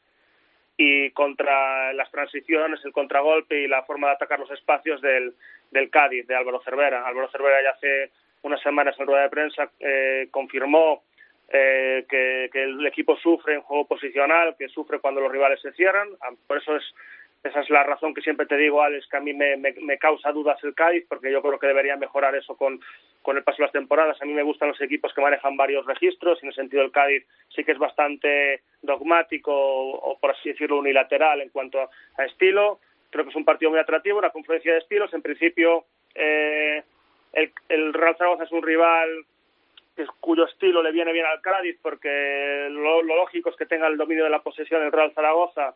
y contra las transiciones, el contragolpe y la forma de atacar los espacios del, del Cádiz, de Álvaro Cervera. Álvaro Cervera ya hace unas semanas en rueda de prensa eh, confirmó eh, que, que, el equipo sufre en juego posicional, que sufre cuando los rivales se cierran. Ah, por eso es esa es la razón que siempre te digo, Alex, que a mí me, me, me, causa dudas el Cádiz, porque yo creo que debería mejorar eso con, con el paso de las temporadas. A mí me gustan los equipos que manejan varios registros, y en el sentido del Cádiz sí que es bastante dogmático o, por así decirlo, unilateral en cuanto a, a, estilo. Creo que es un partido muy atractivo, una confluencia de estilos. En principio, eh, el, el Real Zaragoza es un rival cuyo estilo le viene bien al Cádiz, porque lo, lo lógico es que tenga el dominio de la posesión el Real Zaragoza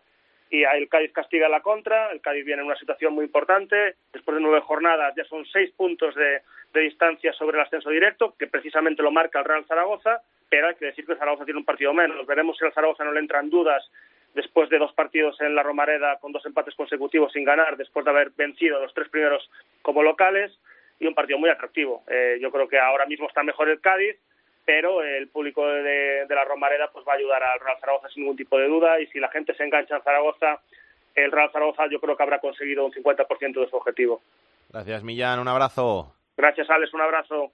y el Cádiz castiga la contra, el Cádiz viene en una situación muy importante, después de nueve jornadas ya son seis puntos de, distancia sobre el ascenso directo, que precisamente lo marca el Real Zaragoza, pero hay que decir que Zaragoza tiene un partido menos, veremos si el Zaragoza no le entran dudas después de dos partidos en la Romareda con dos empates consecutivos sin ganar, después de haber vencido los tres primeros como locales, y un partido muy atractivo. Eh, yo creo que ahora mismo está mejor el Cádiz, pero el público de, de, la Romareda pues va a ayudar al Real Zaragoza sin ningún tipo de duda y si la gente se engancha en Zaragoza, el Real Zaragoza yo creo que habrá conseguido un 50% de su objetivo. Gracias Millán, un abrazo. Gracias Alex, un abrazo.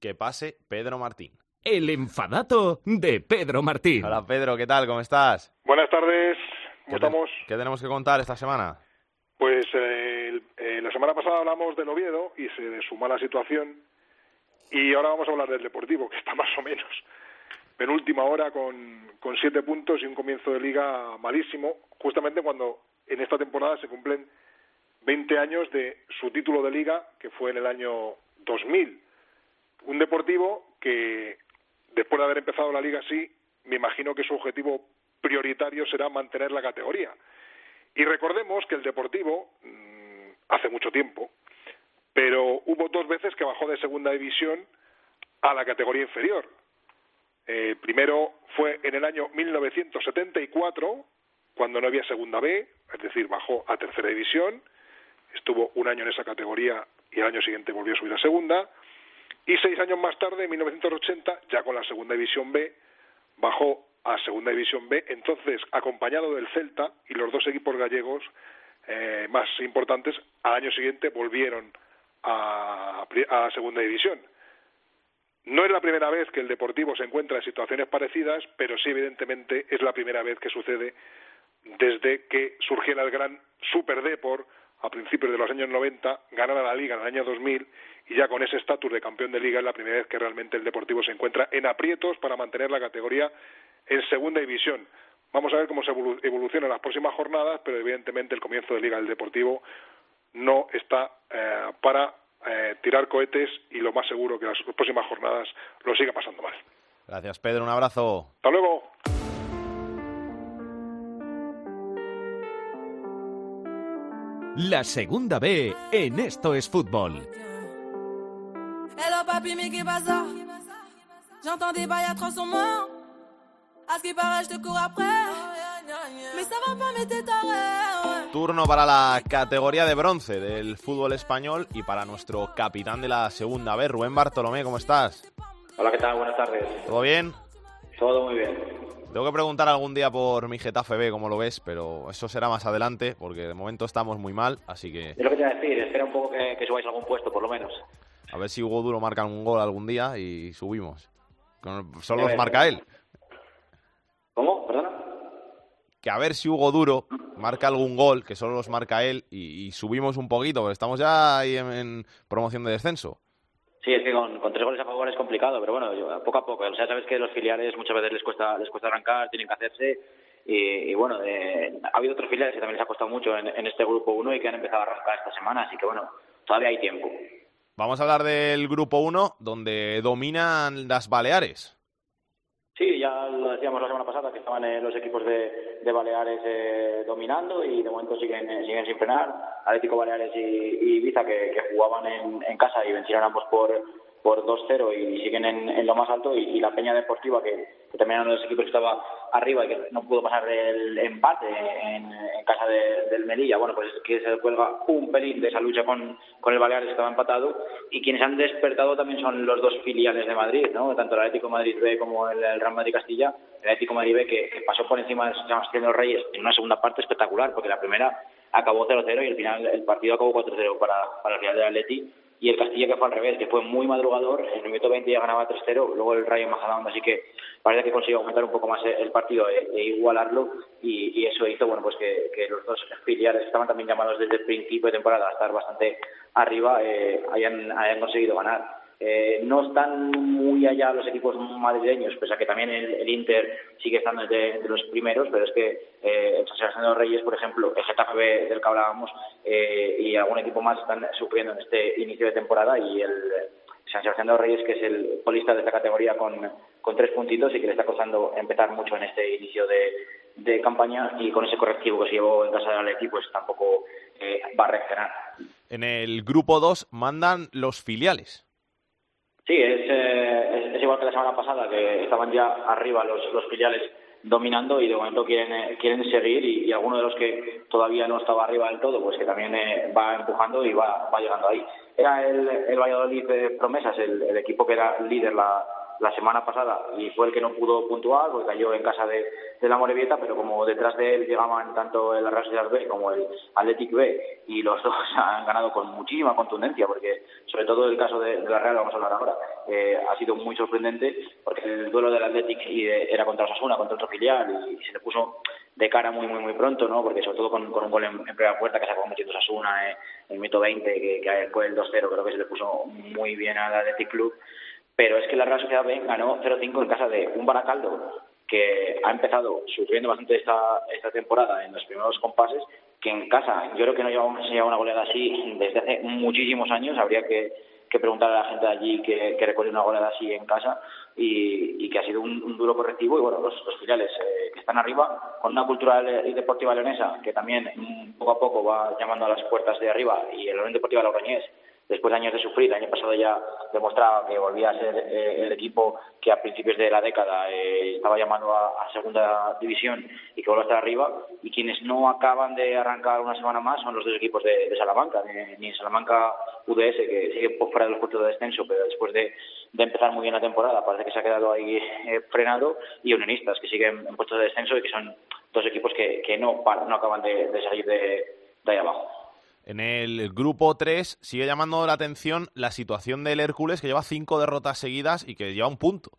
Que pase Pedro Martín. El enfadato de Pedro Martín. Hola Pedro, ¿qué tal? ¿Cómo estás? Buenas tardes, ¿cómo ¿Qué estamos? ¿Qué tenemos que contar esta semana? Pues eh, eh, la semana pasada hablamos del Oviedo y se de su mala situación y ahora vamos a hablar del Deportivo, que está más o menos penúltima hora con, con siete puntos y un comienzo de liga malísimo, justamente cuando en esta temporada se cumplen 20 años de su título de liga, que fue en el año 2000. Un Deportivo que, después de haber empezado la liga así, me imagino que su objetivo prioritario será mantener la categoría. Y recordemos que el Deportivo, mmm, hace mucho tiempo, pero hubo dos veces que bajó de segunda división a la categoría inferior. Eh, primero fue en el año 1974, cuando no había segunda B, es decir, bajó a tercera división, estuvo un año en esa categoría y el año siguiente volvió a subir a segunda, y seis años más tarde, en 1980, ya con la segunda división B, bajó a segunda división B, entonces acompañado del Celta y los dos equipos gallegos eh, más importantes, al año siguiente volvieron a, a segunda división. No es la primera vez que el Deportivo se encuentra en situaciones parecidas, pero sí, evidentemente, es la primera vez que sucede desde que surgiera el gran Super Depor a principios de los años 90, ganara la Liga en el año 2000 y ya con ese estatus de campeón de Liga es la primera vez que realmente el Deportivo se encuentra en aprietos para mantener la categoría en segunda división. Vamos a ver cómo se evoluciona en las próximas jornadas, pero evidentemente el comienzo de Liga del Deportivo no está eh, para eh, tirar cohetes y lo más seguro que las próximas jornadas lo siga pasando mal. Gracias, Pedro. Un abrazo. Hasta luego. La segunda B en Esto es Fútbol. Hello papi, mais qu'est bazar J'entends des bails à 300 morts. À ce qui paraît, je te cours après. Turno para la categoría de bronce del fútbol español y para nuestro capitán de la segunda B, Rubén Bartolomé, ¿cómo estás? Hola, ¿qué tal? Buenas tardes. ¿Todo bien? Todo muy bien. Tengo que preguntar algún día por mi Getafe B, como lo ves, pero eso será más adelante, porque de momento estamos muy mal, así que... Es lo que te iba a decir, espera un poco que, que subáis algún puesto, por lo menos. A ver si Hugo Duro marca un gol algún día y subimos. Solo los marca él. ¿Cómo? ¿Perdona? Que a ver si Hugo Duro marca algún gol, que solo los marca él, y, y subimos un poquito, porque estamos ya ahí en, en promoción de descenso. Sí, es que con, con, tres goles a favor es complicado, pero bueno, yo, poco a poco. O sea, sabes que los filiales muchas veces les cuesta les cuesta arrancar, tienen que hacerse. Y, y bueno, eh, ha habido otros filiales que también les ha costado mucho en, en este grupo 1 y que han empezado a arrancar esta semana, así que bueno, todavía hay tiempo. Vamos a hablar del grupo 1, donde dominan las Baleares. Sí, ya lo decíamos la semana pasada que estaban eh, los equipos de, de Baleares eh, dominando y de momento siguen, eh, siguen sin frenar. Atlético Baleares y, y Ibiza que, que jugaban en, en casa y vencieron ambos por, por 2-0 y siguen en, en lo más alto. Y, y la Peña Deportiva que, que también era uno de los equipos que estaba arriba y que no pudo pasar el empate en, en casa de, del Melilla, bueno, pues que se cuelga un pelín de esa lucha con, con el Baleares que estaba empatado y quienes han despertado también son los dos filiales de Madrid, ¿no? Tanto el Atlético de Madrid B como el, el Real Madrid Castilla, el Atlético de Madrid B que, que pasó por encima de de los Reyes en una segunda parte espectacular, porque la primera acabó 0-0 y al final el partido acabó 4-0 para, para el Real de Atleti y el Castilla que fue al revés, que fue muy madrugador, en el minuto 20 ya ganaba 3-0, luego el Rayo Majadahonda, así que parece que consiguió aumentar un poco más el partido e, e igualarlo y, eso hizo bueno pues que, los dos filiales estaban también llamados desde el principio de temporada a estar bastante arriba eh, hayan conseguido ganar. Eh, no están muy allá los equipos madrileños, pese a que también el, Inter sigue estando entre, los primeros, pero es que eh, el San Sebastián de los Reyes, por ejemplo, el Getafe del que hablábamos, eh, y algún equipo más están sufriendo en este inicio de temporada y el San Sebastián de los Reyes, que es el colista de esta categoría con, tres puntitos y que le está costando empezar mucho en este inicio de, de campaña y con ese correctivo que se llevó en casa del Atleti, pues tampoco eh, va a reaccionar. En el grupo 2 mandan los filiales. Igual que la semana pasada, que estaban ya arriba los, los filiales dominando y de momento quieren, eh, quieren seguir y, y, alguno de los que todavía no estaba arriba del todo, pues que también eh, va empujando y va, va llegando ahí. Era el, el Valladolid de Promesas, el, el equipo que era líder la, la semana pasada y fue el que no pudo puntuar porque cayó en casa de, la Morevieta, pero como detrás de él llegaban tanto el Real Sociedad B como el Athletic B y los dos han ganado con muchísima contundencia porque sobre todo el caso de, de la Real, vamos a hablar ahora, eh, ha sido muy sorprendente porque el duelo del Athletic y de, era contra Osasuna, contra otro filial y, se le puso de cara muy muy muy pronto, ¿no? Porque sobre todo con, un gol en, primera puerta que sacó metiendo Osasuna eh, en el minuto 20 que, que fue el 2-0, creo que se le puso muy bien al Athletic Club pero es que la Real Sociedad B ganó 0-5 en casa de un Baracaldo que ha empezado sufriendo bastante esta, esta temporada en los primeros compases, que en casa yo creo que no llevamos una goleada así desde hace muchísimos años, habría que, que preguntar a la gente de allí que, que una goleada así en casa y, y que ha sido un, duro correctivo. Y bueno, los, los filiales eh, que están arriba con una cultura y deportiva leonesa que también poco a poco va llamando a las puertas de arriba y el Unión Deportiva Logroñés después de años de sufrir, el año pasado ya demostraba que volvía a ser eh, el equipo que a principios de la década eh, estaba llamando a, segunda división y que vuelve a estar arriba, y quienes no acaban de arrancar una semana más son los dos equipos de, de Salamanca, de, ni Salamanca UDS, que sigue por fuera del puesto de descenso, pero después de, de, empezar muy bien la temporada parece que se ha quedado ahí eh, frenado, y Unionistas, que siguen en puestos de descenso y que son dos equipos que, no, acaban de, de salir de, de ahí abajo. En el grupo 3 sigue llamando la atención la situación del Hércules, que lleva cinco derrotas seguidas y que lleva un punto.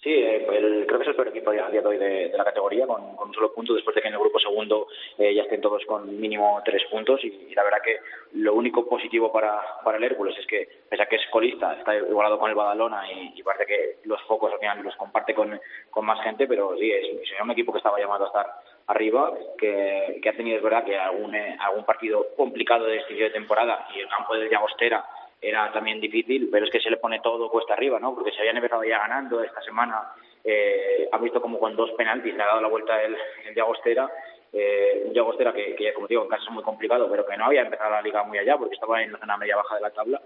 Sí, el, creo que es el peor equipo a día de hoy de, la categoría, con, un solo punto, después de que en el grupo segundo eh, ya estén todos con mínimo tres puntos. Y, la verdad que lo único positivo para, el Hércules es que, pese a que es colista, está igualado con el Badalona y, parece que los focos al final los comparte con, más gente, pero sí, es un equipo que estaba llamado a estar arriba, que, que ha tenido, es verdad, que algún, eh, algún partido complicado de este de temporada y el campo de Llagostera era también difícil, pero es que se le pone todo cuesta arriba, ¿no? Porque se habían empezado ya ganando esta semana, eh, visto como con dos penaltis le ha dado la vuelta el, el Llagostera, eh, un Llagostera que, como digo, en casa es muy complicado, pero que no había empezado la liga muy allá porque estaba en la zona media baja de la tabla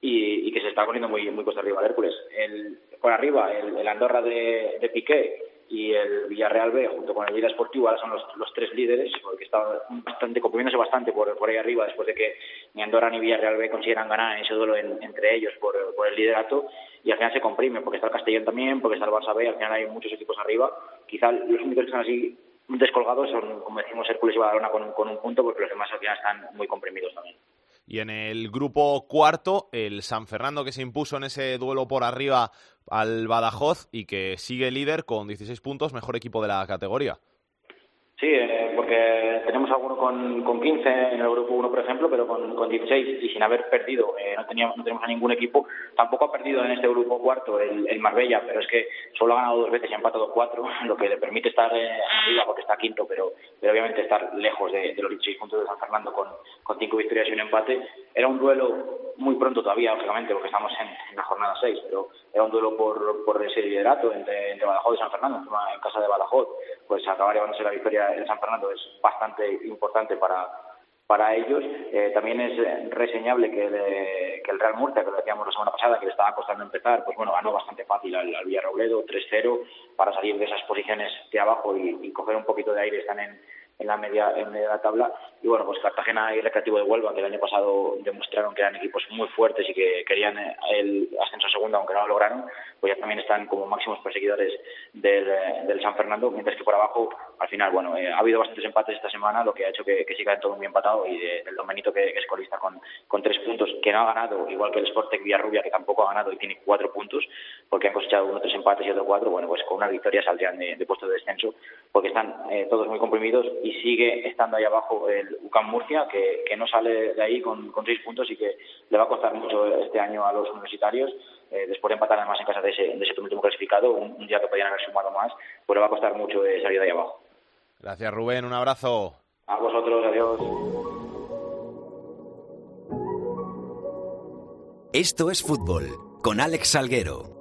y, y que se está poniendo muy, muy cuesta arriba el Hércules. El, por arriba, el, el Andorra de, de Piqué, y el Villarreal B junto con el Vida Esportivo son los, los tres líderes porque está bastante comprimiéndose bastante por, por ahí arriba después de que ni Andorra ni Villarreal B consiguieran ganar en ese duelo en, entre ellos por, por, el liderato y al final se comprime porque está el Castellón también porque está el Barça B al final hay muchos equipos arriba. Quizá los únicos que están así descolgados son como decimos Hércules y Badalona con, con un punto porque los demás al final están muy comprimidos también y en el grupo cuarto, el San Fernando que se impuso en ese duelo por arriba al Badajoz y que sigue líder con 16 puntos, mejor equipo de la categoría. Sí, eh, porque tenemos alguno con, con 15 en el grupo 1, por ejemplo, pero con, con 16 y sin haber perdido. Eh, no, teníamos, no tenemos a ningún equipo. Tampoco ha perdido en este grupo cuarto el, el Marbella, pero es que solo ha ganado dos veces y ha empatado cuatro, lo que le permite estar eh, arriba porque está quinto, pero, pero obviamente estar lejos de, los 16 puntos de San Fernando con, cinco victorias y un empate. era un duelo muy pronto todavía, lógicamente, porque estamos en, la jornada 6, pero era un duelo por, por ese liderato entre, entre Badajoz y San Fernando, en casa de Badajoz, pues acabar llevándose la victoria en San Fernando es bastante importante para, para ellos. Eh, también es reseñable que, que, el Real Murcia, que lo decíamos la semana pasada, que le estaba costando empezar, pues bueno, ganó bastante fácil al, al Villarrobledo, 3-0, para salir de esas posiciones de abajo y, y coger un poquito de aire. Están en, en la media en media de la tabla. Y bueno pues Cartagena y Recreativo de Huelva que el año pasado demostraron que eran equipos muy fuertes y que querían eh, el ascenso a segunda aunque no lo lograron pues ya también están como máximos perseguidores del, eh, del San Fernando mientras que por abajo al final bueno eh, ha habido bastantes empates esta semana lo que ha hecho que, que siga todo muy empatado y del Domenito que, es colista con, con tres puntos que no ha ganado igual que el Sportec Villarrubia que tampoco ha ganado y tiene cuatro puntos porque han cosechado uno tres empates y otro cuatro bueno pues con una victoria saldrían de, de puesto de descenso porque están todos muy comprimidos y sigue estando ahí abajo el UCAM Murcia, que, que no sale de ahí con, con, seis puntos y que le va a costar mucho este año a los universitarios. Eh, después de empatar además en casa de ese, de ese último clasificado, un, día que podían haber sumado más, pues le va a costar mucho eh, salir de ahí abajo. Gracias Rubén, un abrazo. A vosotros, adiós. Esto es fútbol, con Alex Salguero.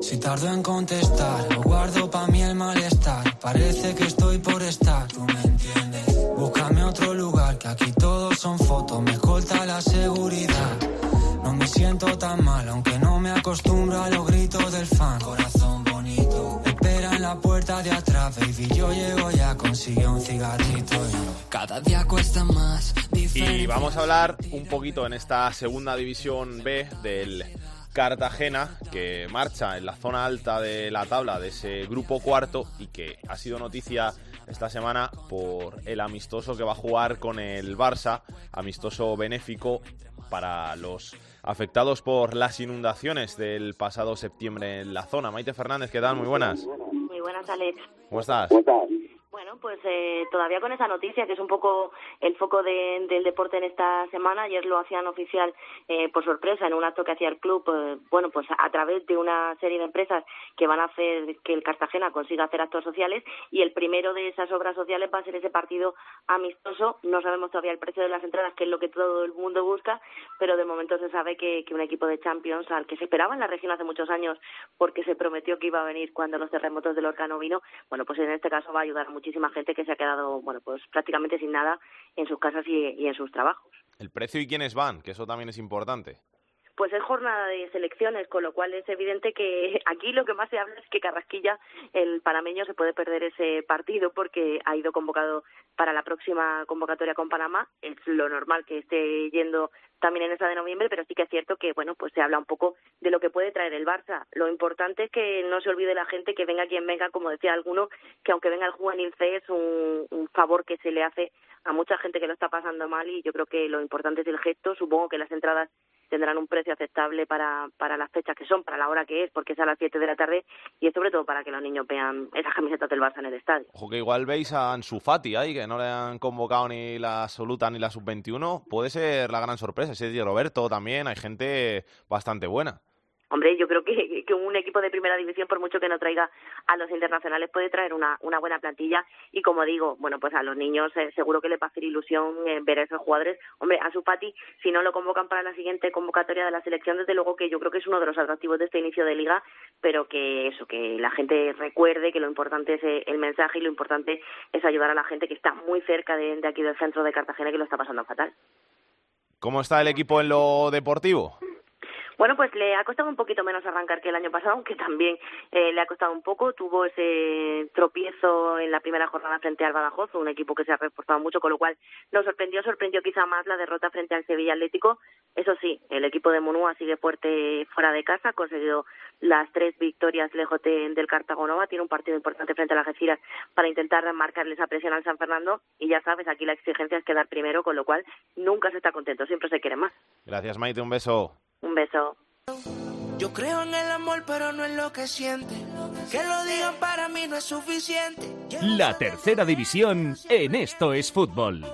Si tardo en contestar, lo guardo pa' mí el malestar. Parece que estoy por estar, tú me entiendes. Búscame otro lugar, que aquí todos son fotos, me escolta la seguridad. No me siento tan mal, aunque no me acostumbro a los gritos del fan. Corazón bonito, espera en la puerta de atrás, baby. Yo llego ya, consigue un cigarrito. Y cada día cuesta más. Y vamos a hablar un poquito en esta segunda división B del Cartagena, que marcha en la zona alta de la tabla de ese grupo cuarto y que ha sido noticia esta semana por el amistoso que va a jugar con el Barça, amistoso benéfico para los afectados por las inundaciones del pasado septiembre en la zona. Maite Fernández, ¿qué tal? Muy buenas. Muy buenas, Alex. ¿Cómo estás? Bueno, pues eh, todavía con esa noticia, que es un poco el foco de, del deporte en esta semana. Ayer lo hacían oficial eh, por sorpresa en un acto que hacía el club, eh, bueno, pues a través de una serie de empresas que van a hacer que el Cartagena consiga hacer actos sociales y el primero de esas obras sociales va a ser ese partido amistoso. No sabemos todavía el precio de las entradas, que es lo que todo el mundo busca, pero de momento se sabe que, que un equipo de Champions, al que se esperaba en la región hace muchos años, porque se prometió que iba a venir cuando los terremotos del Orcano vino, bueno, pues en este caso va a ayudar mucho muchísima gente que se ha quedado, bueno, pues prácticamente sin nada en sus casas y, y en sus trabajos. El precio y quiénes van, que eso también es importante pues es jornada de selecciones, con lo cual es evidente que aquí lo que más se habla es que Carrasquilla, el panameño, se puede perder ese partido porque ha ido convocado para la próxima convocatoria con Panamá. Es lo normal que esté yendo también en esa de noviembre, pero sí que es cierto que, bueno, pues se habla un poco de lo que puede traer el Barça. Lo importante es que no se olvide la gente que venga quien venga, como decía alguno, que aunque venga el juvenil C es un, favor que se le hace a mucha gente que lo está pasando mal y yo creo que lo importante es el gesto. Supongo que las entradas tendrán un precio aceptable para, para las fechas que son, para la hora que es, porque es a las 7 de la tarde y es sobre todo para que los niños vean esas camisetas del Barça en el estadio. Ojo que igual veis a Ansu Fati ahí, que no le han convocado ni la absoluta ni la sub-21. Puede ser la gran sorpresa. Ese de Roberto también, hay gente bastante buena. Hombre, yo creo que, que, un equipo de primera división, por mucho que no traiga a los internacionales, puede traer una, una buena plantilla. Y como digo, bueno, pues a los niños eh, seguro que les va a hacer ilusión eh, ver a esos jugadores. Hombre, a su Pati, si no lo convocan para la siguiente convocatoria de la selección, desde luego que yo creo que es uno de los atractivos de este inicio de liga, pero que eso, que la gente recuerde que lo importante es eh, el mensaje y lo importante es ayudar a la gente que está muy cerca de, de aquí del centro de Cartagena que lo está pasando fatal. ¿Cómo está el equipo en lo deportivo? Bueno, pues le ha costado un poquito menos arrancar que el año pasado, aunque también eh, le ha costado un poco. Tuvo ese tropiezo en la primera jornada frente al Badajoz, un equipo que se ha reforzado mucho, con lo cual nos sorprendió, sorprendió quizá más la derrota frente al Sevilla Atlético. Eso sí, el equipo de Munúa sigue fuerte fuera de casa, ha conseguido las tres victorias lejos del Cartagonova, tiene un partido importante frente a la Algeciras para intentar marcarle esa presión al San Fernando y ya sabes, aquí la exigencia es quedar primero, con lo cual nunca se está contento, siempre se quiere más. Gracias Maite, un beso. Un beso. Yo creo en el amor, pero no en lo que siente. Que lo digan para mí no es suficiente. La tercera división en Esto es Fútbol.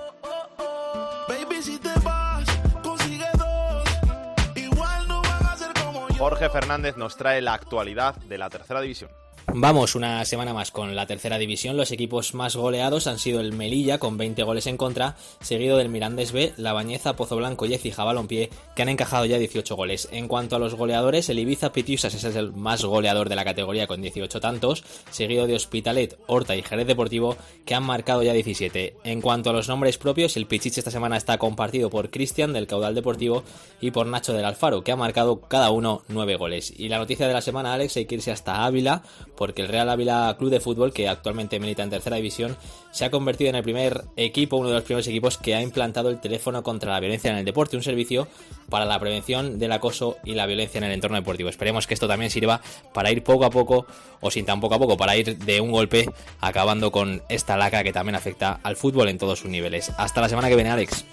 Jorge Fernández nos trae la actualidad de la tercera división. Vamos una semana más con la tercera división. Los equipos más goleados han sido el Melilla con 20 goles en contra, seguido del Mirandés B, La Bañeza, Pozo Blanco y Ecija Balompié, que han encajado ya 18 goles. En cuanto a los goleadores, el Ibiza Pitiusas es el más goleador de la categoría con 18 tantos, seguido de Hospitalet, Horta y Jerez Deportivo, que han marcado ya 17. En cuanto a los nombres propios, el Pichichi esta semana está compartido por Cristian del Caudal Deportivo y por Nacho del Alfaro, que ha marcado cada uno 9 goles. Y la noticia de la semana, Alex, hay que irse hasta Ávila porque el Real Ávila Club de Fútbol, que actualmente milita en tercera división, se ha convertido en el primer equipo, uno de los primeros equipos que ha implantado el teléfono contra la violencia en el deporte, un servicio para la prevención del acoso y la violencia en el entorno deportivo. Esperemos que esto también sirva para ir poco a poco, o sin tan poco a poco, para ir de un golpe acabando con esta lacra que también afecta al fútbol en todos sus niveles. Hasta la semana que viene, Alex.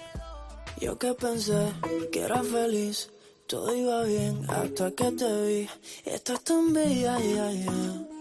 Yo que pensé que era feliz, todo iba bien hasta que te vi. Estás tan bella, ya, ya.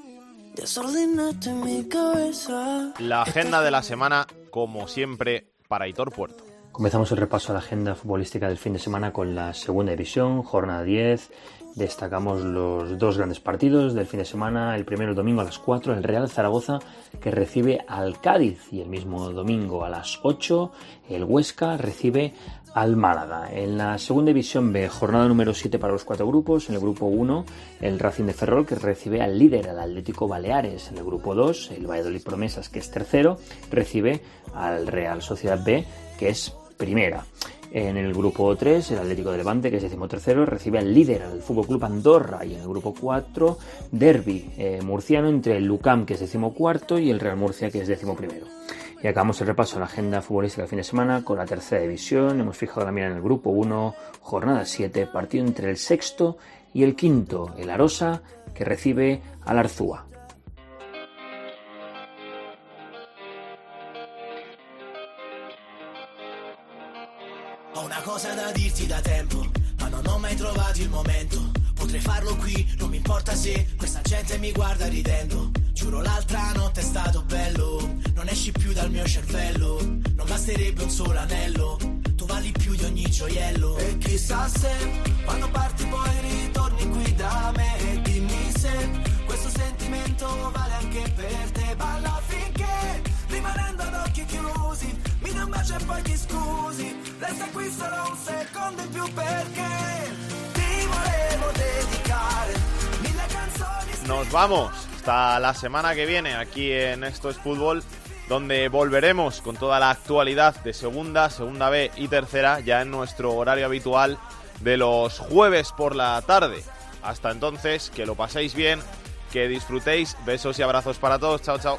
Desordenaste mi cabeza. La agenda de la semana, como siempre, para Hitor Puerto. Comenzamos el repaso a la agenda futbolística del fin de semana con la segunda división, jornada 10. Destacamos los dos grandes partidos del fin de semana. El primero el domingo a las 4, el Real Zaragoza que recibe al Cádiz y el mismo domingo a las 8 el Huesca recibe al Málaga. En la segunda división B, jornada número 7 para los cuatro grupos. En el grupo 1, el Racing de Ferrol que recibe al líder, al Atlético Baleares. En el grupo 2, el Valladolid Promesas que es tercero, recibe al Real Sociedad B que es primera. En el grupo 3, el Atlético de Levante, que es decimotercero, recibe al líder, al Fútbol Club Andorra. Y en el grupo 4, Derby eh, murciano entre el Lucam, que es decimocuarto, y el Real Murcia, que es decimoprimero. Y acabamos el repaso a la agenda futbolística del fin de semana con la tercera división. Hemos fijado la mira en el grupo 1, jornada 7, partido entre el sexto y el quinto, el Arosa, que recibe al Arzúa. Potrei farlo qui, non mi importa se questa gente mi guarda ridendo. Giuro l'altra notte è stato bello, non esci più dal mio cervello. Non basterebbe un solo anello, tu vali più di ogni gioiello. E chissà se quando parti poi ritorni qui da me e dimmi se questo sentimento vale anche per te. Balla finché rimanendo ad occhi chiusi, mi dai un bacio e poi ti scusi. Resta qui solo un secondo in più perché Nos vamos hasta la semana que viene aquí en Esto es Fútbol, donde volveremos con toda la actualidad de segunda, segunda B y tercera, ya en nuestro horario habitual de los jueves por la tarde. Hasta entonces, que lo paséis bien, que disfrutéis. Besos y abrazos para todos. Chao, chao.